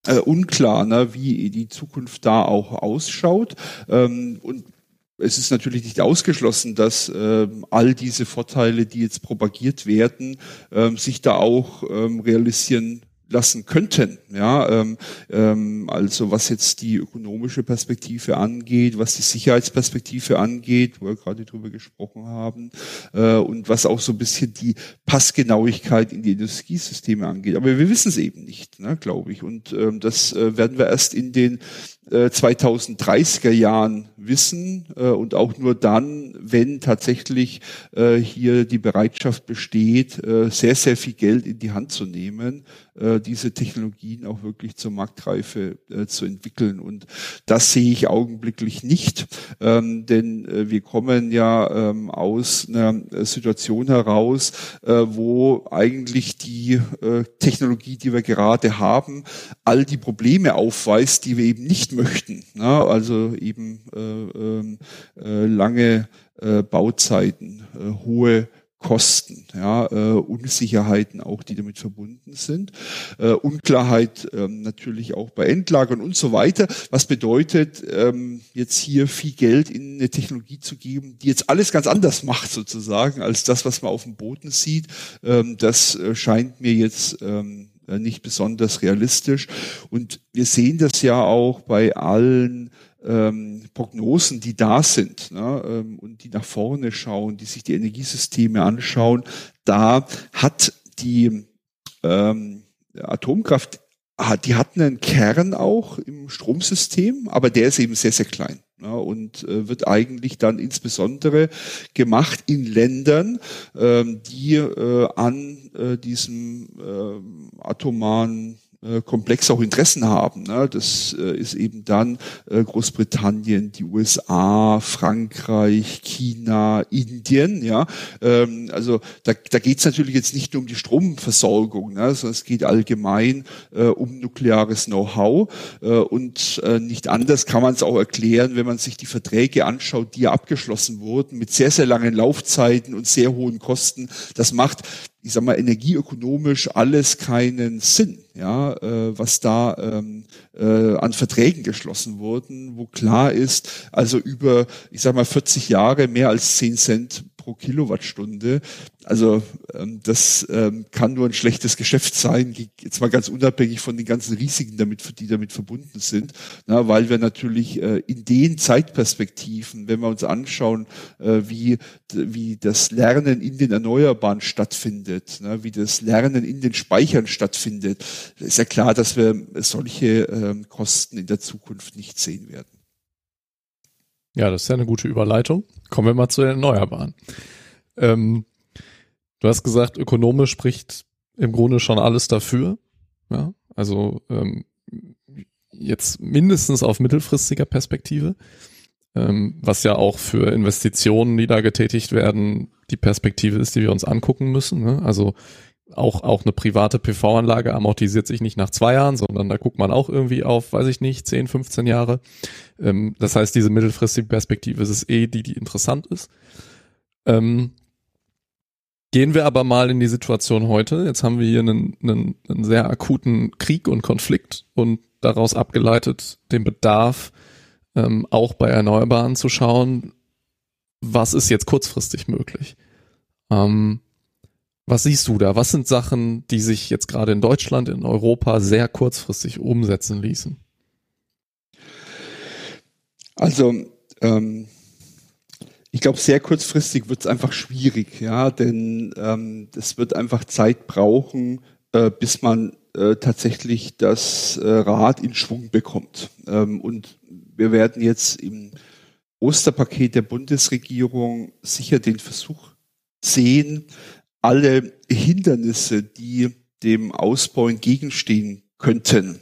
äh, unklar, ne, wie die Zukunft da auch ausschaut. Ähm, und es ist natürlich nicht ausgeschlossen, dass ähm, all diese Vorteile, die jetzt propagiert werden, ähm, sich da auch ähm, realisieren lassen könnten. Ja, ähm, ähm, also was jetzt die ökonomische Perspektive angeht, was die Sicherheitsperspektive angeht, wo wir gerade drüber gesprochen haben, äh, und was auch so ein bisschen die Passgenauigkeit in die Industriesysteme angeht. Aber wir wissen es eben nicht, ne, glaube ich. Und ähm, das äh, werden wir erst in den 2030er äh, Jahren wissen äh, und auch nur dann, wenn tatsächlich äh, hier die Bereitschaft besteht, äh, sehr, sehr viel Geld in die Hand zu nehmen, äh, diese Technologien auch wirklich zur Marktreife äh, zu entwickeln. Und das sehe ich augenblicklich nicht, ähm, denn wir kommen ja ähm, aus einer Situation heraus, wo eigentlich die Technologie, die wir gerade haben, all die Probleme aufweist, die wir eben nicht möchten. Ne? Also eben äh, ähm, äh, lange äh, Bauzeiten, äh, hohe Kosten, ja, äh, Unsicherheiten auch, die damit verbunden sind, äh, Unklarheit ähm, natürlich auch bei Endlagern und so weiter. Was bedeutet, ähm, jetzt hier viel Geld in eine Technologie zu geben, die jetzt alles ganz anders macht sozusagen als das, was man auf dem Boden sieht. Ähm, das äh, scheint mir jetzt ähm, äh, nicht besonders realistisch. Und wir sehen das ja auch bei allen ähm, Prognosen, die da sind ne, ähm, und die nach vorne schauen, die sich die Energiesysteme anschauen, da hat die ähm, Atomkraft, hat, die hat einen Kern auch im Stromsystem, aber der ist eben sehr, sehr klein. Ne, und äh, wird eigentlich dann insbesondere gemacht in Ländern, ähm, die äh, an äh, diesem äh, atomaren äh, komplex auch Interessen haben. Ne? Das äh, ist eben dann äh, Großbritannien, die USA, Frankreich, China, Indien. Ja, ähm, also da, da geht es natürlich jetzt nicht nur um die Stromversorgung, ne? sondern es geht allgemein äh, um nukleares Know-how äh, und äh, nicht anders kann man es auch erklären, wenn man sich die Verträge anschaut, die ja abgeschlossen wurden mit sehr sehr langen Laufzeiten und sehr hohen Kosten. Das macht ich sag mal, energieökonomisch alles keinen Sinn, ja, äh, was da ähm, äh, an Verträgen geschlossen wurden, wo klar ist, also über, ich sag mal, 40 Jahre mehr als 10 Cent pro Kilowattstunde. Also ähm, das ähm, kann nur ein schlechtes Geschäft sein, jetzt mal ganz unabhängig von den ganzen Risiken, damit, die damit verbunden sind, na, weil wir natürlich äh, in den Zeitperspektiven, wenn wir uns anschauen, äh, wie, wie das Lernen in den Erneuerbaren stattfindet, na, wie das Lernen in den Speichern stattfindet, ist ja klar, dass wir solche ähm, Kosten in der Zukunft nicht sehen werden. Ja, das ist ja eine gute Überleitung. Kommen wir mal zu den Erneuerbaren. Ähm, du hast gesagt, ökonomisch spricht im Grunde schon alles dafür. Ja, also ähm, jetzt mindestens auf mittelfristiger Perspektive, ähm, was ja auch für Investitionen, die da getätigt werden, die Perspektive ist, die wir uns angucken müssen. Ne? Also auch, auch eine private PV-Anlage amortisiert sich nicht nach zwei Jahren, sondern da guckt man auch irgendwie auf, weiß ich nicht, 10, 15 Jahre. Ähm, das heißt, diese mittelfristige Perspektive ist es eh die, die interessant ist. Ähm, gehen wir aber mal in die Situation heute. Jetzt haben wir hier einen, einen, einen sehr akuten Krieg und Konflikt und daraus abgeleitet den Bedarf, ähm, auch bei Erneuerbaren zu schauen, was ist jetzt kurzfristig möglich. Ähm, was siehst du da? Was sind Sachen, die sich jetzt gerade in Deutschland, in Europa sehr kurzfristig umsetzen ließen? Also, ähm, ich glaube, sehr kurzfristig wird es einfach schwierig, ja, denn ähm, es wird einfach Zeit brauchen, äh, bis man äh, tatsächlich das äh, Rad in Schwung bekommt. Ähm, und wir werden jetzt im Osterpaket der Bundesregierung sicher den Versuch sehen, alle Hindernisse, die dem Ausbau entgegenstehen könnten,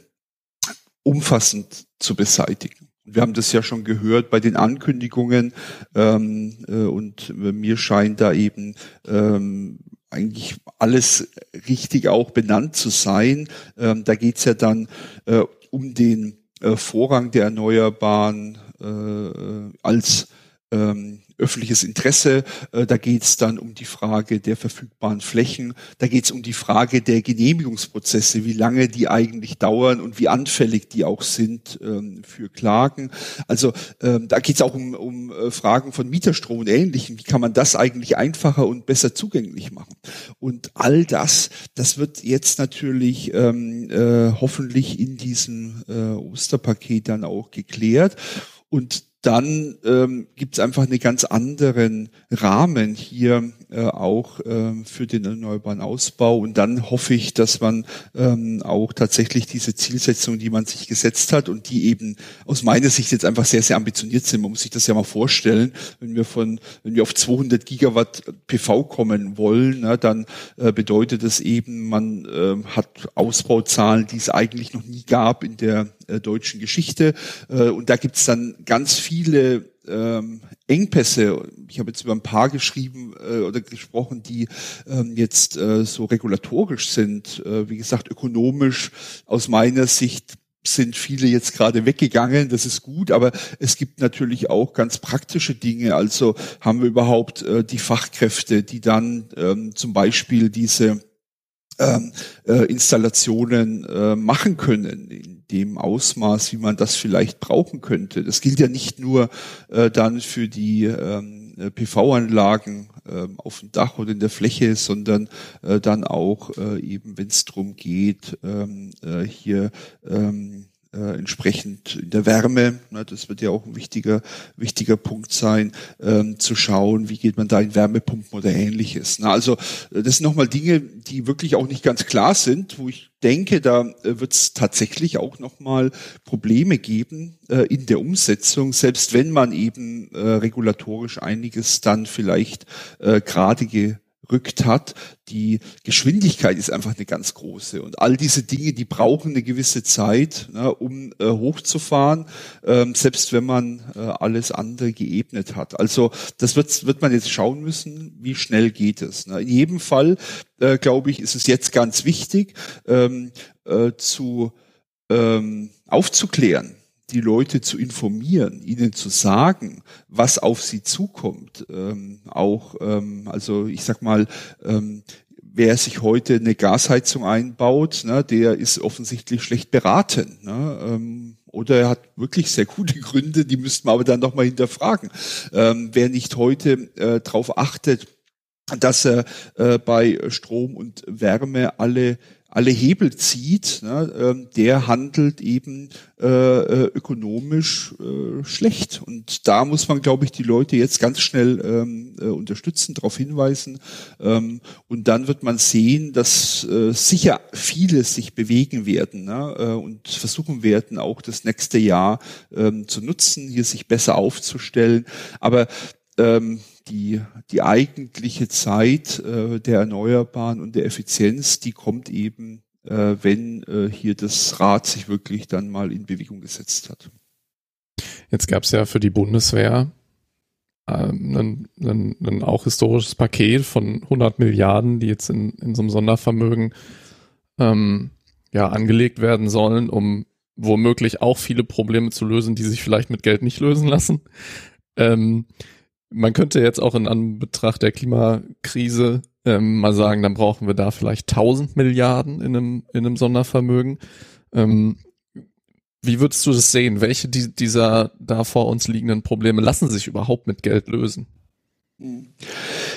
umfassend zu beseitigen. Wir haben das ja schon gehört bei den Ankündigungen ähm, äh, und mir scheint da eben ähm, eigentlich alles richtig auch benannt zu sein. Ähm, da geht's ja dann äh, um den äh, Vorrang der Erneuerbaren äh, als ähm, öffentliches Interesse. Äh, da geht es dann um die Frage der verfügbaren Flächen. Da geht es um die Frage der Genehmigungsprozesse, wie lange die eigentlich dauern und wie anfällig die auch sind ähm, für Klagen. Also ähm, da geht es auch um, um äh, Fragen von Mieterstrom und Ähnlichem. Wie kann man das eigentlich einfacher und besser zugänglich machen? Und all das, das wird jetzt natürlich ähm, äh, hoffentlich in diesem äh, Osterpaket dann auch geklärt. Und dann ähm, gibt es einfach einen ganz anderen Rahmen hier äh, auch äh, für den erneuerbaren Ausbau. Und dann hoffe ich, dass man ähm, auch tatsächlich diese Zielsetzung, die man sich gesetzt hat und die eben aus meiner Sicht jetzt einfach sehr, sehr ambitioniert sind. Man muss sich das ja mal vorstellen, wenn wir von, wenn wir auf 200 Gigawatt PV kommen wollen, na, dann äh, bedeutet das eben, man äh, hat Ausbauzahlen, die es eigentlich noch nie gab in der äh, deutschen Geschichte. Äh, und da gibt es dann ganz viele ähm, Engpässe. Ich habe jetzt über ein paar geschrieben äh, oder gesprochen, die ähm, jetzt äh, so regulatorisch sind. Äh, wie gesagt, ökonomisch aus meiner Sicht sind viele jetzt gerade weggegangen, das ist gut, aber es gibt natürlich auch ganz praktische Dinge. Also haben wir überhaupt äh, die Fachkräfte, die dann ähm, zum Beispiel diese ähm, äh, Installationen äh, machen können dem Ausmaß, wie man das vielleicht brauchen könnte. Das gilt ja nicht nur äh, dann für die ähm, äh, PV-Anlagen äh, auf dem Dach oder in der Fläche, sondern äh, dann auch äh, eben, wenn es darum geht, ähm, äh, hier ähm, äh, entsprechend in der Wärme, ne, das wird ja auch ein wichtiger, wichtiger Punkt sein, ähm, zu schauen, wie geht man da in Wärmepumpen oder ähnliches. Na, also äh, das sind nochmal Dinge, die wirklich auch nicht ganz klar sind, wo ich denke, da äh, wird es tatsächlich auch nochmal Probleme geben äh, in der Umsetzung, selbst wenn man eben äh, regulatorisch einiges dann vielleicht äh, gerade gerückt hat. Die Geschwindigkeit ist einfach eine ganz große. Und all diese Dinge, die brauchen eine gewisse Zeit, ne, um äh, hochzufahren, ähm, selbst wenn man äh, alles andere geebnet hat. Also das wird, wird man jetzt schauen müssen, wie schnell geht es. Ne. In jedem Fall, äh, glaube ich, ist es jetzt ganz wichtig, ähm, äh, zu ähm, aufzuklären, die Leute zu informieren, ihnen zu sagen, was auf sie zukommt. Ähm, auch, ähm, also ich sag mal, ähm, wer sich heute eine Gasheizung einbaut, ne, der ist offensichtlich schlecht beraten. Ne, ähm, oder er hat wirklich sehr gute Gründe, die müssten wir aber dann nochmal hinterfragen. Ähm, wer nicht heute äh, darauf achtet, dass er äh, bei Strom und Wärme alle alle Hebel zieht, ne, ähm, der handelt eben äh, äh, ökonomisch äh, schlecht. Und da muss man, glaube ich, die Leute jetzt ganz schnell ähm, äh, unterstützen, darauf hinweisen. Ähm, und dann wird man sehen, dass äh, sicher viele sich bewegen werden ne, äh, und versuchen werden, auch das nächste Jahr ähm, zu nutzen, hier sich besser aufzustellen. Aber ähm, die, die eigentliche Zeit äh, der Erneuerbaren und der Effizienz, die kommt eben, äh, wenn äh, hier das Rad sich wirklich dann mal in Bewegung gesetzt hat. Jetzt gab es ja für die Bundeswehr ähm, ein, ein, ein auch historisches Paket von 100 Milliarden, die jetzt in, in so einem Sondervermögen ähm, ja angelegt werden sollen, um womöglich auch viele Probleme zu lösen, die sich vielleicht mit Geld nicht lösen lassen. Ähm, man könnte jetzt auch in Anbetracht der Klimakrise ähm, mal sagen, dann brauchen wir da vielleicht 1000 Milliarden in einem, in einem Sondervermögen. Ähm, wie würdest du das sehen? Welche dieser da vor uns liegenden Probleme lassen sich überhaupt mit Geld lösen?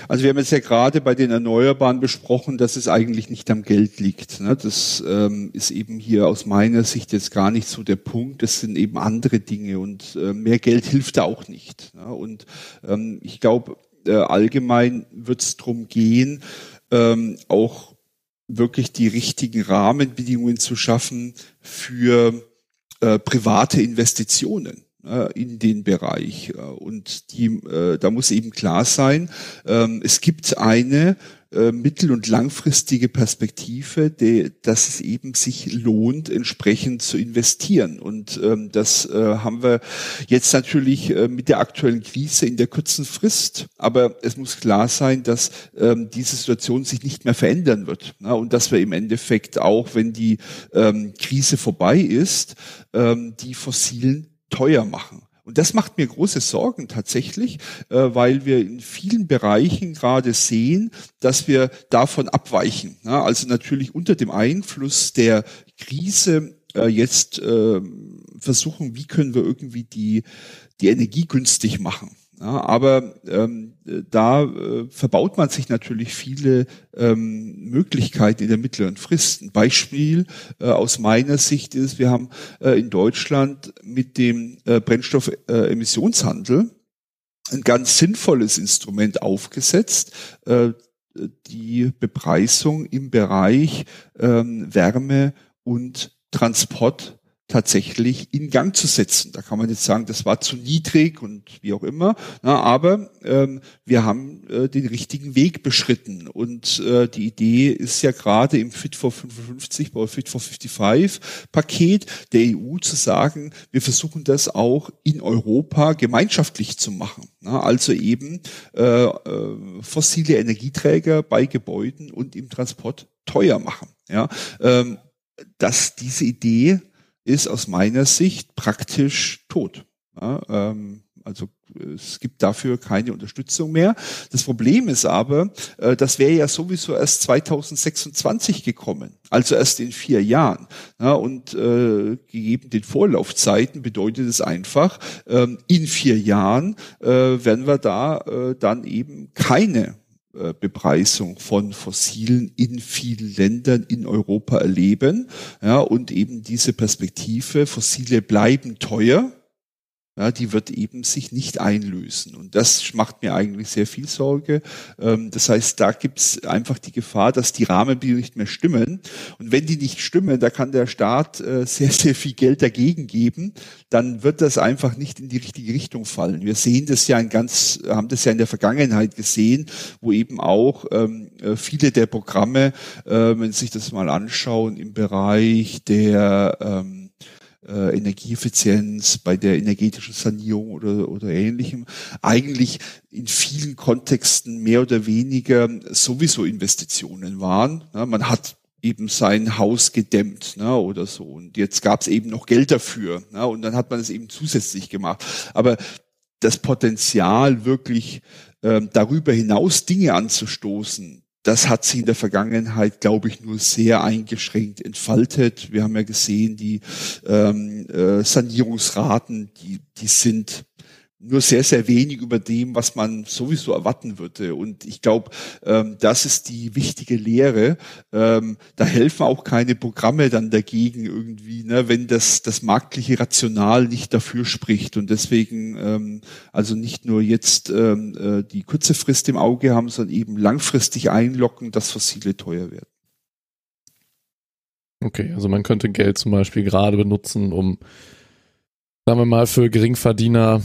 Also wir haben jetzt ja gerade bei den Erneuerbaren besprochen, dass es eigentlich nicht am Geld liegt. Ne? Das ähm, ist eben hier aus meiner Sicht jetzt gar nicht so der Punkt. Das sind eben andere Dinge und äh, mehr Geld hilft da auch nicht. Ne? Und ähm, ich glaube, äh, allgemein wird es darum gehen, ähm, auch wirklich die richtigen Rahmenbedingungen zu schaffen für äh, private Investitionen. Äh, in den Bereich. Äh, und die, äh, da muss eben klar sein, ähm, es gibt eine mittel- und langfristige Perspektive, dass es eben sich lohnt, entsprechend zu investieren. Und ähm, das haben wir jetzt natürlich mit der aktuellen Krise in der kurzen Frist. Aber es muss klar sein, dass ähm, diese Situation sich nicht mehr verändern wird. Na, und dass wir im Endeffekt auch, wenn die Krise vorbei ist, die fossilen teuer machen. Und das macht mir große Sorgen tatsächlich, äh, weil wir in vielen Bereichen gerade sehen, dass wir davon abweichen. Also natürlich unter dem Einfluss der Krise äh, jetzt äh, versuchen, wie können wir irgendwie die, die Energie günstig machen. Ja, aber ähm, da äh, verbaut man sich natürlich viele ähm, Möglichkeiten in der mittleren Frist. Ein Beispiel äh, aus meiner Sicht ist, wir haben äh, in Deutschland mit dem äh, Brennstoffemissionshandel ein ganz sinnvolles Instrument aufgesetzt, äh, die Bepreisung im Bereich ähm, Wärme und Transport tatsächlich in Gang zu setzen. Da kann man jetzt sagen, das war zu niedrig und wie auch immer. Na, aber ähm, wir haben äh, den richtigen Weg beschritten. Und äh, die Idee ist ja gerade im Fit for 55 oder Fit for 55 Paket der EU zu sagen, wir versuchen das auch in Europa gemeinschaftlich zu machen. Na, also eben äh, äh, fossile Energieträger bei Gebäuden und im Transport teuer machen. Ja, ähm, dass diese Idee ist aus meiner Sicht praktisch tot. Ja, ähm, also es gibt dafür keine Unterstützung mehr. Das Problem ist aber, äh, das wäre ja sowieso erst 2026 gekommen, also erst in vier Jahren. Ja, und äh, gegeben den Vorlaufzeiten bedeutet es einfach, ähm, in vier Jahren äh, werden wir da äh, dann eben keine Bepreisung von Fossilen in vielen Ländern in Europa erleben. Ja, und eben diese Perspektive, Fossile bleiben teuer, ja, die wird eben sich nicht einlösen. Und das macht mir eigentlich sehr viel Sorge. Ähm, das heißt, da gibt es einfach die Gefahr, dass die Rahmenbedingungen nicht mehr stimmen. Und wenn die nicht stimmen, da kann der Staat äh, sehr, sehr viel Geld dagegen geben. Dann wird das einfach nicht in die richtige Richtung fallen. Wir sehen das ja in ganz, haben das ja in der Vergangenheit gesehen, wo eben auch ähm, äh, viele der Programme, äh, wenn Sie sich das mal anschauen, im Bereich der ähm, äh, Energieeffizienz, bei der energetischen Sanierung oder, oder ähnlichem, eigentlich in vielen Kontexten mehr oder weniger sowieso Investitionen waren. Ja, man hat eben sein Haus gedämmt ne, oder so. Und jetzt gab es eben noch Geld dafür. Ne, und dann hat man es eben zusätzlich gemacht. Aber das Potenzial, wirklich ähm, darüber hinaus Dinge anzustoßen, das hat sich in der Vergangenheit, glaube ich, nur sehr eingeschränkt entfaltet. Wir haben ja gesehen, die ähm, äh, Sanierungsraten, die, die sind nur sehr, sehr wenig über dem, was man sowieso erwarten würde. Und ich glaube, ähm, das ist die wichtige Lehre. Ähm, da helfen auch keine Programme dann dagegen irgendwie, ne, wenn das, das marktliche Rational nicht dafür spricht. Und deswegen ähm, also nicht nur jetzt ähm, äh, die kurze Frist im Auge haben, sondern eben langfristig einlocken, dass Fossile teuer werden. Okay, also man könnte Geld zum Beispiel gerade benutzen, um, sagen wir mal, für Geringverdiener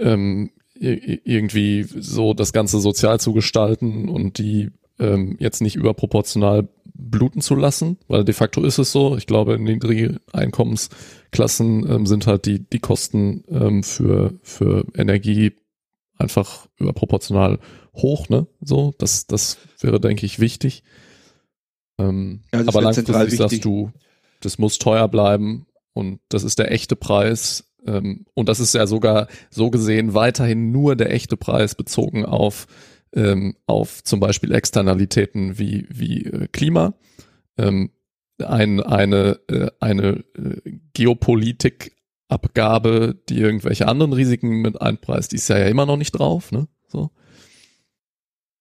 ähm, irgendwie so das Ganze sozial zu gestalten und die ähm, jetzt nicht überproportional bluten zu lassen, weil de facto ist es so. Ich glaube, in niedrigen Einkommensklassen ähm, sind halt die, die Kosten ähm, für, für Energie einfach überproportional hoch, ne? So, das, das wäre, denke ich, wichtig. Ähm, ja, aber langfristig sagst du, das muss teuer bleiben und das ist der echte Preis und das ist ja sogar so gesehen weiterhin nur der echte Preis bezogen auf, ähm, auf zum Beispiel Externalitäten wie, wie äh, Klima. Ähm, ein, eine äh, eine äh, Geopolitikabgabe, die irgendwelche anderen Risiken mit einpreist, die ist ja, ja immer noch nicht drauf. Ne? So.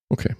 Okay.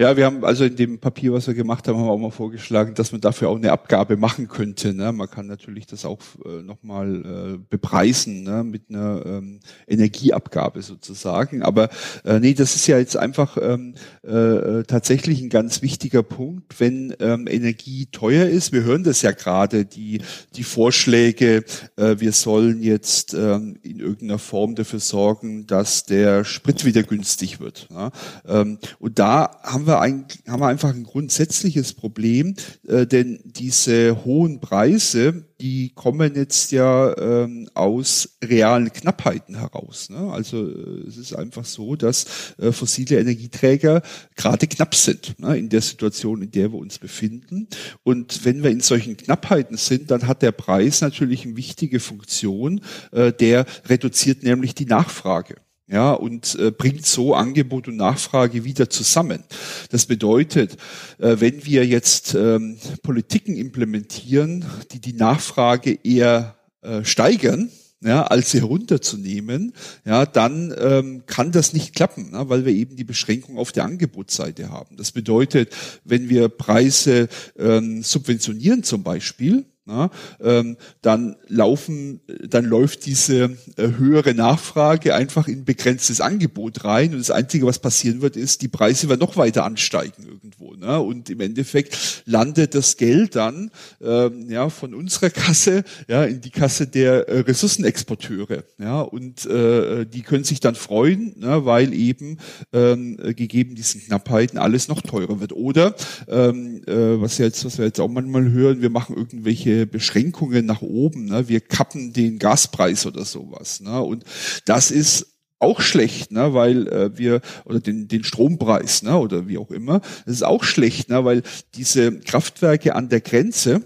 Ja, wir haben also in dem Papier, was wir gemacht haben, haben wir auch mal vorgeschlagen, dass man dafür auch eine Abgabe machen könnte. Ne? Man kann natürlich das auch äh, nochmal äh, bepreisen ne? mit einer ähm, Energieabgabe sozusagen. Aber äh, nee, das ist ja jetzt einfach ähm, äh, äh, tatsächlich ein ganz wichtiger Punkt, wenn ähm, Energie teuer ist. Wir hören das ja gerade, die, die Vorschläge, äh, wir sollen jetzt ähm, in irgendeiner Form dafür sorgen, dass der Sprit wieder günstig wird. Ne? Ähm, und da haben wir, ein, haben wir einfach ein grundsätzliches Problem, äh, denn diese hohen Preise, die kommen jetzt ja ähm, aus realen Knappheiten heraus. Ne? Also äh, es ist einfach so, dass äh, fossile Energieträger gerade knapp sind ne? in der Situation, in der wir uns befinden. Und wenn wir in solchen Knappheiten sind, dann hat der Preis natürlich eine wichtige Funktion, äh, der reduziert nämlich die Nachfrage ja, und äh, bringt so Angebot und Nachfrage wieder zusammen. Das bedeutet, äh, wenn wir jetzt ähm, Politiken implementieren, die die Nachfrage eher äh, steigern, ja, als sie herunterzunehmen, ja, dann ähm, kann das nicht klappen, ne, weil wir eben die Beschränkung auf der Angebotsseite haben. Das bedeutet, wenn wir Preise ähm, subventionieren zum Beispiel, na, ähm, dann laufen, dann läuft diese äh, höhere Nachfrage einfach in begrenztes Angebot rein und das Einzige, was passieren wird, ist, die Preise werden noch weiter ansteigen irgendwo. Ne? Und im Endeffekt landet das Geld dann ähm, ja von unserer Kasse ja in die Kasse der äh, Ressourcenexporteure. Ja, und äh, die können sich dann freuen, ne, weil eben ähm, gegeben diesen Knappheiten alles noch teurer wird. Oder ähm, äh, was jetzt, was wir jetzt auch manchmal hören, wir machen irgendwelche Beschränkungen nach oben. Ne? Wir kappen den Gaspreis oder sowas. Ne? Und das ist auch schlecht, ne, weil äh, wir oder den den Strompreis, ne, oder wie auch immer, das ist auch schlecht, ne, weil diese Kraftwerke an der Grenze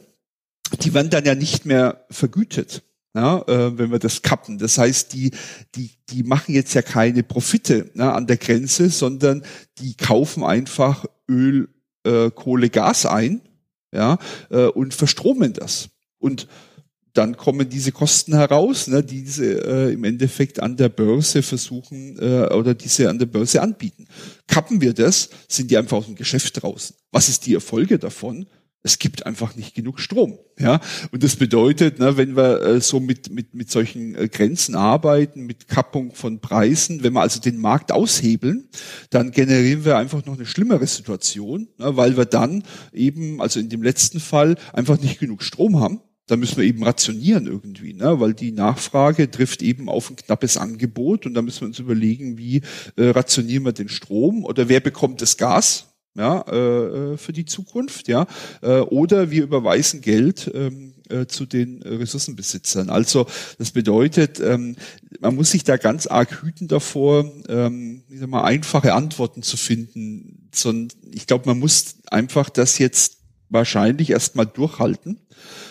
die werden dann ja nicht mehr vergütet. Ja, äh, wenn wir das kappen. Das heißt, die, die, die machen jetzt ja keine Profite na, an der Grenze, sondern die kaufen einfach Öl, äh, Kohle, Gas ein ja, äh, und verstromen das. Und dann kommen diese Kosten heraus, ne, die diese äh, im Endeffekt an der Börse versuchen äh, oder diese an der Börse anbieten. Kappen wir das, sind die einfach aus dem Geschäft draußen. Was ist die Erfolge davon? Es gibt einfach nicht genug Strom, ja. Und das bedeutet, ne, wenn wir äh, so mit mit mit solchen äh, Grenzen arbeiten, mit Kappung von Preisen, wenn wir also den Markt aushebeln, dann generieren wir einfach noch eine schlimmere Situation, ne, weil wir dann eben, also in dem letzten Fall, einfach nicht genug Strom haben da müssen wir eben rationieren irgendwie, ne? weil die Nachfrage trifft eben auf ein knappes Angebot und da müssen wir uns überlegen, wie äh, rationieren wir den Strom oder wer bekommt das Gas ja, äh, äh für die Zukunft, ja, äh, oder wir überweisen Geld ähm, äh, zu den Ressourcenbesitzern. Also das bedeutet, ähm, man muss sich da ganz arg hüten davor, ähm, ich sag mal, einfache Antworten zu finden, sondern ich glaube, man muss einfach das jetzt wahrscheinlich erstmal durchhalten.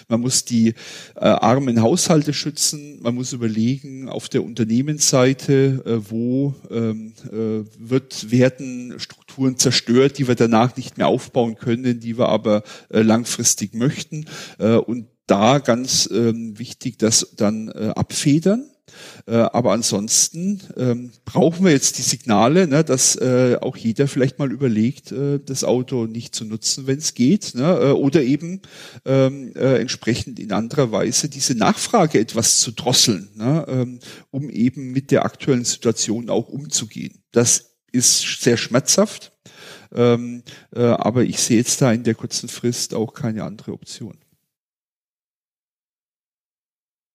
Man muss die äh, armen Haushalte schützen, man muss überlegen auf der Unternehmensseite, äh, wo ähm, äh, wird, werden Strukturen zerstört, die wir danach nicht mehr aufbauen können, die wir aber äh, langfristig möchten. Äh, und da ganz ähm, wichtig, das dann äh, abfedern äh, aber ansonsten ähm, brauchen wir jetzt die Signale, ne, dass äh, auch jeder vielleicht mal überlegt, äh, das Auto nicht zu nutzen, wenn es geht, ne, äh, oder eben ähm, äh, entsprechend in anderer Weise diese Nachfrage etwas zu drosseln, ne, ähm, um eben mit der aktuellen Situation auch umzugehen. Das ist sehr schmerzhaft, ähm, äh, aber ich sehe jetzt da in der kurzen Frist auch keine andere Option.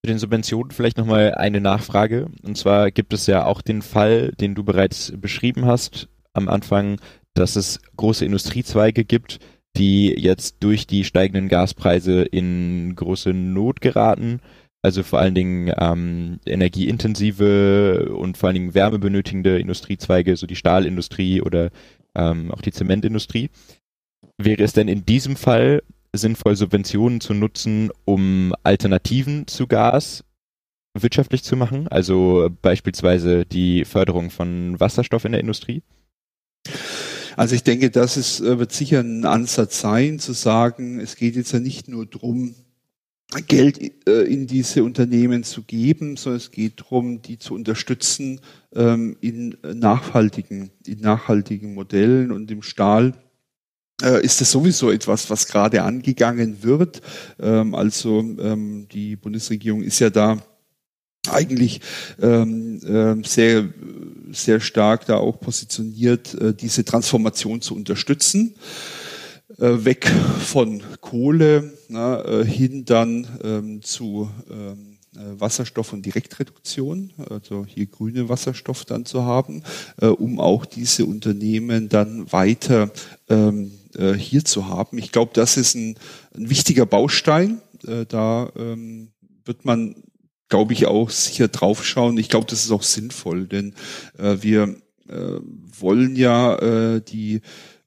Zu den Subventionen vielleicht nochmal eine Nachfrage. Und zwar gibt es ja auch den Fall, den du bereits beschrieben hast am Anfang, dass es große Industriezweige gibt, die jetzt durch die steigenden Gaspreise in große Not geraten. Also vor allen Dingen ähm, energieintensive und vor allen Dingen wärmebenötigende Industriezweige, so die Stahlindustrie oder ähm, auch die Zementindustrie. Wäre es denn in diesem Fall sinnvoll, Subventionen zu nutzen, um Alternativen zu Gas wirtschaftlich zu machen, also beispielsweise die Förderung von Wasserstoff in der Industrie? Also ich denke, das ist, äh, wird sicher ein Ansatz sein, zu sagen, es geht jetzt ja nicht nur darum, Geld äh, in diese Unternehmen zu geben, sondern es geht darum, die zu unterstützen ähm, in nachhaltigen, in nachhaltigen Modellen und im Stahl äh, ist das sowieso etwas, was gerade angegangen wird. Ähm, also ähm, die Bundesregierung ist ja da eigentlich ähm, äh, sehr sehr stark da auch positioniert, äh, diese Transformation zu unterstützen. Äh, weg von Kohle na, äh, hin dann ähm, zu ähm, äh, Wasserstoff- und Direktreduktion, also hier grüne Wasserstoff dann zu haben, äh, um auch diese Unternehmen dann weiter ähm, äh, hier zu haben. Ich glaube, das ist ein, ein wichtiger Baustein. Äh, da ähm, wird man, glaube ich, auch sicher draufschauen. Ich glaube, das ist auch sinnvoll, denn äh, wir äh, wollen ja äh, die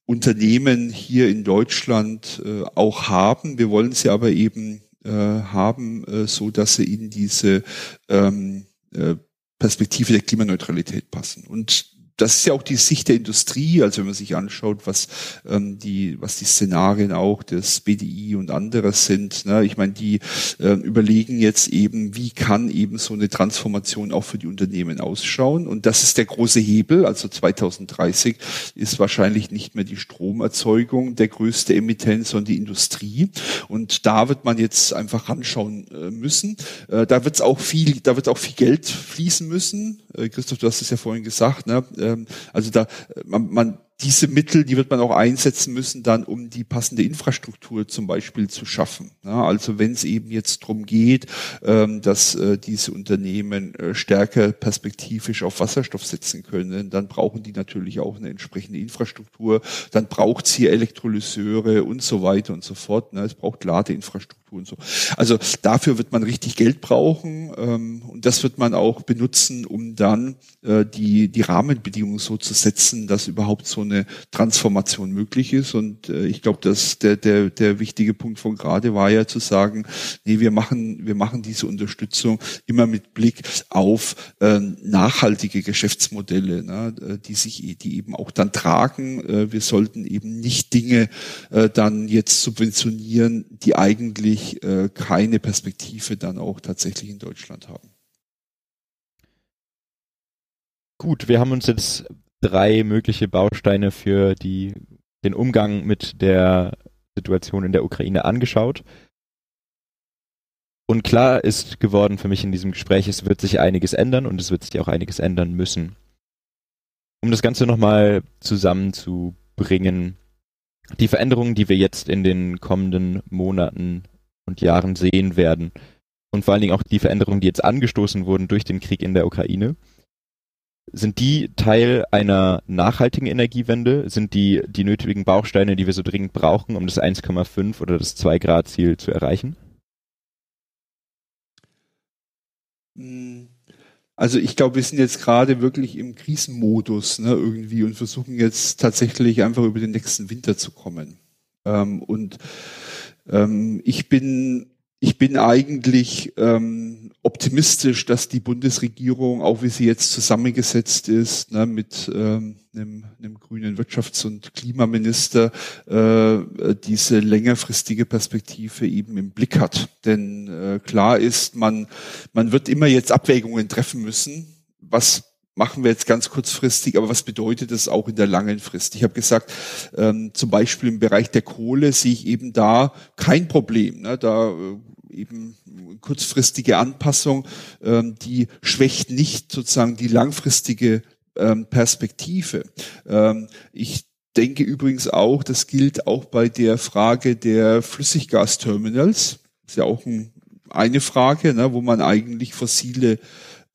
Unternehmen hier in Deutschland äh, auch haben. Wir wollen sie aber eben äh, haben, äh, so dass sie in diese ähm, äh, Perspektive der Klimaneutralität passen. Und das ist ja auch die Sicht der Industrie, also wenn man sich anschaut, was ähm, die, was die Szenarien auch des BDI und anderes sind. Ne? Ich meine, die äh, überlegen jetzt eben, wie kann eben so eine Transformation auch für die Unternehmen ausschauen. Und das ist der große Hebel. Also 2030 ist wahrscheinlich nicht mehr die Stromerzeugung der größte Emittent, sondern die Industrie. Und da wird man jetzt einfach ranschauen äh, müssen. Äh, da wird es auch viel, da wird auch viel Geld fließen müssen. Äh, Christoph, du hast es ja vorhin gesagt. Ne? Ähm, also da, man, man diese Mittel, die wird man auch einsetzen müssen, dann um die passende Infrastruktur zum Beispiel zu schaffen. Ja, also wenn es eben jetzt darum geht, ähm, dass äh, diese Unternehmen äh, stärker perspektivisch auf Wasserstoff setzen können, dann brauchen die natürlich auch eine entsprechende Infrastruktur. Dann braucht sie Elektrolyseure und so weiter und so fort. Ne? Es braucht Ladeinfrastruktur und so. Also dafür wird man richtig Geld brauchen ähm, und das wird man auch benutzen, um dann äh, die die Rahmenbedingungen so zu setzen, dass überhaupt so eine Transformation möglich ist. Und äh, ich glaube, dass der, der, der wichtige Punkt von gerade war ja zu sagen, nee, wir machen, wir machen diese Unterstützung immer mit Blick auf äh, nachhaltige Geschäftsmodelle, ne, äh, die sich, die eben auch dann tragen. Äh, wir sollten eben nicht Dinge äh, dann jetzt subventionieren, die eigentlich äh, keine Perspektive dann auch tatsächlich in Deutschland haben. Gut, wir haben uns jetzt drei mögliche Bausteine für die, den Umgang mit der Situation in der Ukraine angeschaut. Und klar ist geworden für mich in diesem Gespräch, es wird sich einiges ändern und es wird sich auch einiges ändern müssen. Um das Ganze nochmal zusammenzubringen, die Veränderungen, die wir jetzt in den kommenden Monaten und Jahren sehen werden, und vor allen Dingen auch die Veränderungen, die jetzt angestoßen wurden durch den Krieg in der Ukraine, sind die Teil einer nachhaltigen Energiewende? Sind die die nötigen Bausteine, die wir so dringend brauchen, um das 1,5 oder das 2 Grad Ziel zu erreichen? Also ich glaube, wir sind jetzt gerade wirklich im Krisenmodus ne, irgendwie und versuchen jetzt tatsächlich einfach über den nächsten Winter zu kommen. Ähm, und ähm, ich bin ich bin eigentlich ähm, optimistisch, dass die Bundesregierung, auch wie sie jetzt zusammengesetzt ist, ne, mit ähm, einem, einem grünen Wirtschafts- und Klimaminister, äh, diese längerfristige Perspektive eben im Blick hat. Denn äh, klar ist, man, man wird immer jetzt Abwägungen treffen müssen. Was machen wir jetzt ganz kurzfristig, aber was bedeutet das auch in der langen Frist? Ich habe gesagt, ähm, zum Beispiel im Bereich der Kohle sehe ich eben da kein Problem. Ne? Da äh, eben kurzfristige Anpassung, ähm, die schwächt nicht sozusagen die langfristige ähm, Perspektive. Ähm, ich denke übrigens auch, das gilt auch bei der Frage der Flüssiggasterminals. Ist ja auch ein, eine Frage, ne, wo man eigentlich fossile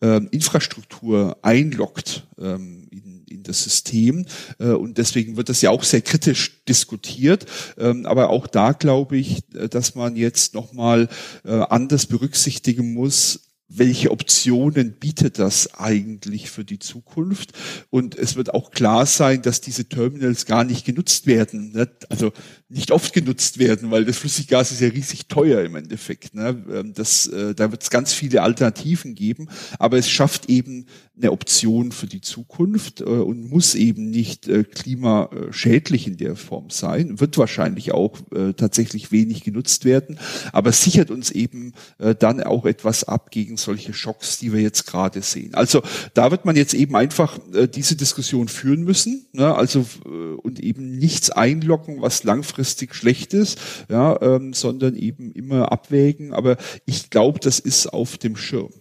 ähm, Infrastruktur einloggt ähm, in, in das System. Äh, und deswegen wird das ja auch sehr kritisch diskutiert. Ähm, aber auch da glaube ich, äh, dass man jetzt nochmal äh, anders berücksichtigen muss, welche Optionen bietet das eigentlich für die Zukunft? Und es wird auch klar sein, dass diese Terminals gar nicht genutzt werden, ne? also nicht oft genutzt werden, weil das Flüssiggas ist ja riesig teuer im Endeffekt. Ne? Ähm, das, äh, da wird es ganz viele Alternativen geben, aber es schafft eben eine Option für die Zukunft äh, und muss eben nicht äh, klimaschädlich in der Form sein, wird wahrscheinlich auch tatsächlich wenig genutzt werden, aber sichert uns eben dann auch etwas ab gegen solche Schocks, die wir jetzt gerade sehen. Also da wird man jetzt eben einfach äh, diese Diskussion führen müssen, ne? also äh, und eben nichts einlocken, was langfristig schlecht ist, ja, ähm, sondern eben immer abwägen. Aber ich glaube, das ist auf dem Schirm.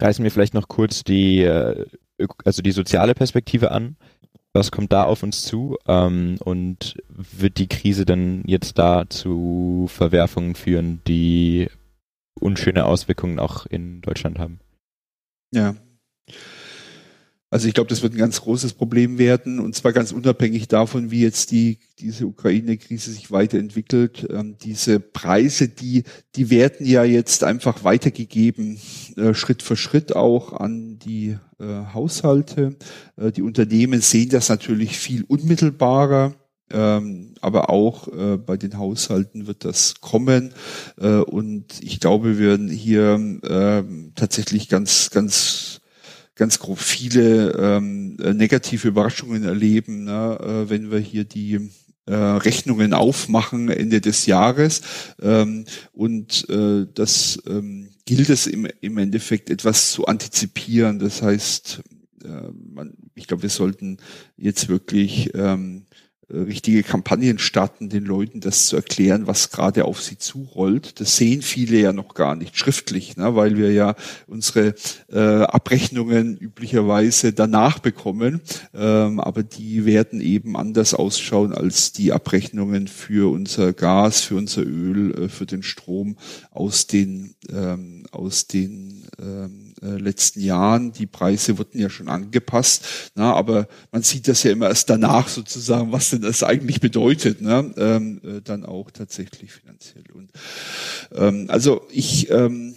Reißen wir vielleicht noch kurz die, äh, also die soziale Perspektive an was kommt da auf uns zu ähm, und wird die Krise dann jetzt da zu Verwerfungen führen, die unschöne Auswirkungen auch in Deutschland haben? Ja. Also ich glaube, das wird ein ganz großes Problem werden und zwar ganz unabhängig davon, wie jetzt die diese Ukraine-Krise sich weiterentwickelt. Ähm, diese Preise, die die werden ja jetzt einfach weitergegeben, äh, Schritt für Schritt auch an die äh, Haushalte. Äh, die Unternehmen sehen das natürlich viel unmittelbarer. Ähm, aber auch äh, bei den Haushalten wird das kommen äh, und ich glaube, wir werden hier äh, tatsächlich ganz, ganz ganz grob viele ähm, äh, negative Überraschungen erleben, ne, äh, wenn wir hier die äh, Rechnungen aufmachen Ende des Jahres. Ähm, und äh, das ähm, gilt es im, im Endeffekt etwas zu antizipieren. Das heißt, äh, man, ich glaube, wir sollten jetzt wirklich ähm, äh, richtige Kampagnen starten, den Leuten das zu erklären, was gerade auf sie zurollt. Das sehen viele ja noch gar nicht schriftlich, ne, weil wir ja unsere äh, Abrechnungen üblicherweise danach bekommen. Ähm, aber die werden eben anders ausschauen als die Abrechnungen für unser Gas, für unser Öl, äh, für den Strom aus den, ähm, aus den ähm, äh, letzten Jahren. Die Preise wurden ja schon angepasst, na, aber man sieht das ja immer erst danach sozusagen, was denn das eigentlich bedeutet, ne? ähm, äh, dann auch tatsächlich finanziell. Und ähm, also ich ähm,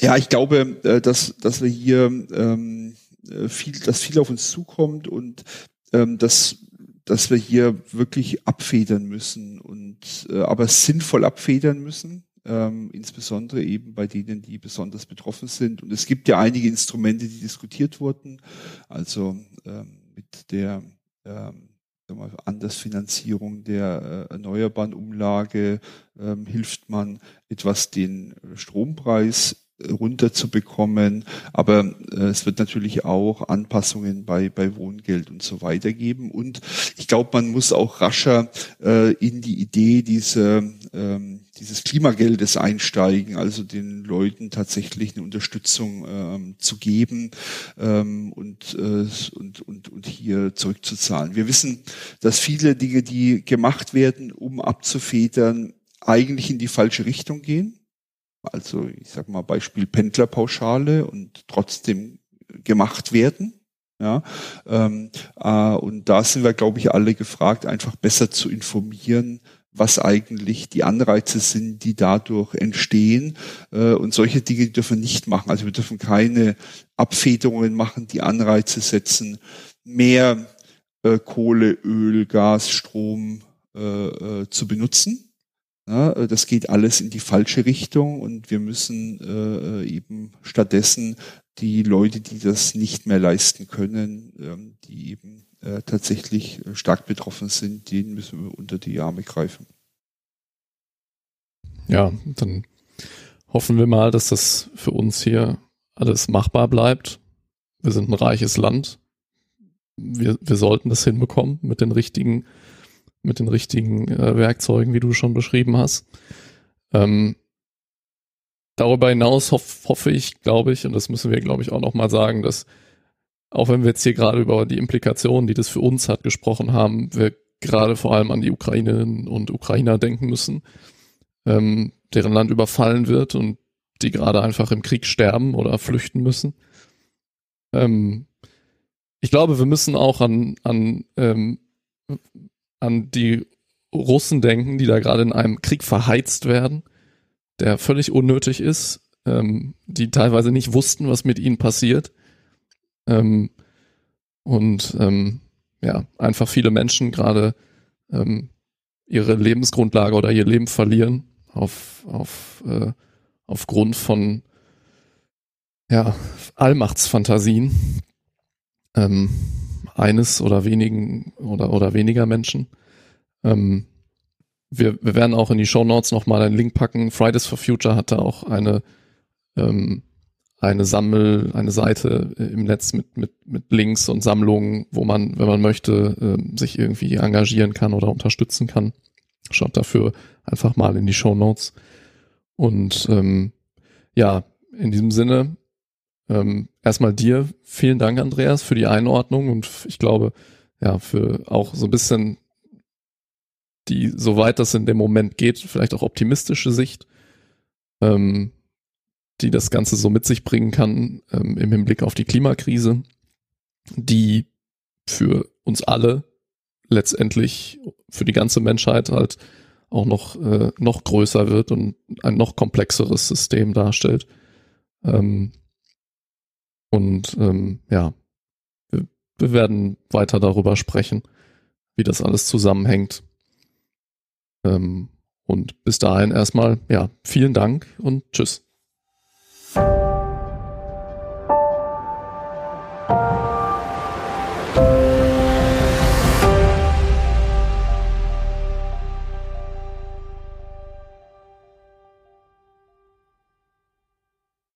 ja, ich glaube, äh, dass, dass wir hier ähm, äh, viel, dass viel auf uns zukommt und ähm, dass dass wir hier wirklich abfedern müssen und äh, aber sinnvoll abfedern müssen, ähm, insbesondere eben bei denen, die besonders betroffen sind. Und es gibt ja einige Instrumente, die diskutiert wurden, also ähm, mit der ähm, Andersfinanzierung der äh, erneuerbaren Umlage ähm, hilft man etwas den Strompreis runterzubekommen. Aber äh, es wird natürlich auch Anpassungen bei, bei Wohngeld und so weiter geben. Und ich glaube, man muss auch rascher äh, in die Idee dieser, ähm, dieses Klimageldes einsteigen, also den Leuten tatsächlich eine Unterstützung ähm, zu geben ähm, und, äh, und, und, und hier zurückzuzahlen. Wir wissen, dass viele Dinge, die gemacht werden, um abzufedern, eigentlich in die falsche Richtung gehen also ich sag mal Beispiel Pendlerpauschale und trotzdem gemacht werden. Ja, ähm, äh, und da sind wir, glaube ich, alle gefragt, einfach besser zu informieren, was eigentlich die Anreize sind, die dadurch entstehen. Äh, und solche Dinge dürfen wir nicht machen. Also wir dürfen keine Abfederungen machen, die Anreize setzen, mehr äh, Kohle, Öl, Gas, Strom äh, zu benutzen ja, äh, das geht alles in die falsche Richtung und wir müssen äh, eben stattdessen die Leute, die das nicht mehr leisten können, ähm, die eben äh, tatsächlich äh, stark betroffen sind, denen müssen wir unter die Arme greifen. Ja, dann hoffen wir mal, dass das für uns hier alles machbar bleibt. Wir sind ein reiches Land. Wir, wir sollten das hinbekommen mit den richtigen mit den richtigen äh, Werkzeugen, wie du schon beschrieben hast. Ähm, darüber hinaus hoff, hoffe ich, glaube ich, und das müssen wir, glaube ich, auch nochmal sagen, dass auch wenn wir jetzt hier gerade über die Implikationen, die das für uns hat, gesprochen haben, wir gerade vor allem an die Ukrainerinnen und Ukrainer denken müssen, ähm, deren Land überfallen wird und die gerade einfach im Krieg sterben oder flüchten müssen. Ähm, ich glaube, wir müssen auch an, an ähm, an die Russen denken, die da gerade in einem Krieg verheizt werden, der völlig unnötig ist, ähm, die teilweise nicht wussten, was mit ihnen passiert. Ähm, und ähm, ja, einfach viele Menschen gerade ähm, ihre Lebensgrundlage oder ihr Leben verlieren auf, auf, äh, aufgrund von ja, Allmachtsfantasien. Ähm, eines oder wenigen oder, oder weniger Menschen. Ähm, wir, wir werden auch in die Show Notes nochmal einen Link packen. Fridays for Future hatte auch eine, ähm, eine Sammel, eine Seite im Netz mit, mit, mit Links und Sammlungen, wo man, wenn man möchte, ähm, sich irgendwie engagieren kann oder unterstützen kann. Schaut dafür einfach mal in die Show Notes. Und ähm, ja, in diesem Sinne ähm, erstmal dir vielen Dank, Andreas, für die Einordnung und ich glaube, ja, für auch so ein bisschen die, soweit das in dem Moment geht, vielleicht auch optimistische Sicht, ähm, die das Ganze so mit sich bringen kann ähm, im Hinblick auf die Klimakrise, die für uns alle letztendlich für die ganze Menschheit halt auch noch äh, noch größer wird und ein noch komplexeres System darstellt. Ähm, und ähm, ja, wir, wir werden weiter darüber sprechen, wie das alles zusammenhängt. Ähm, und bis dahin erstmal, ja, vielen Dank und tschüss.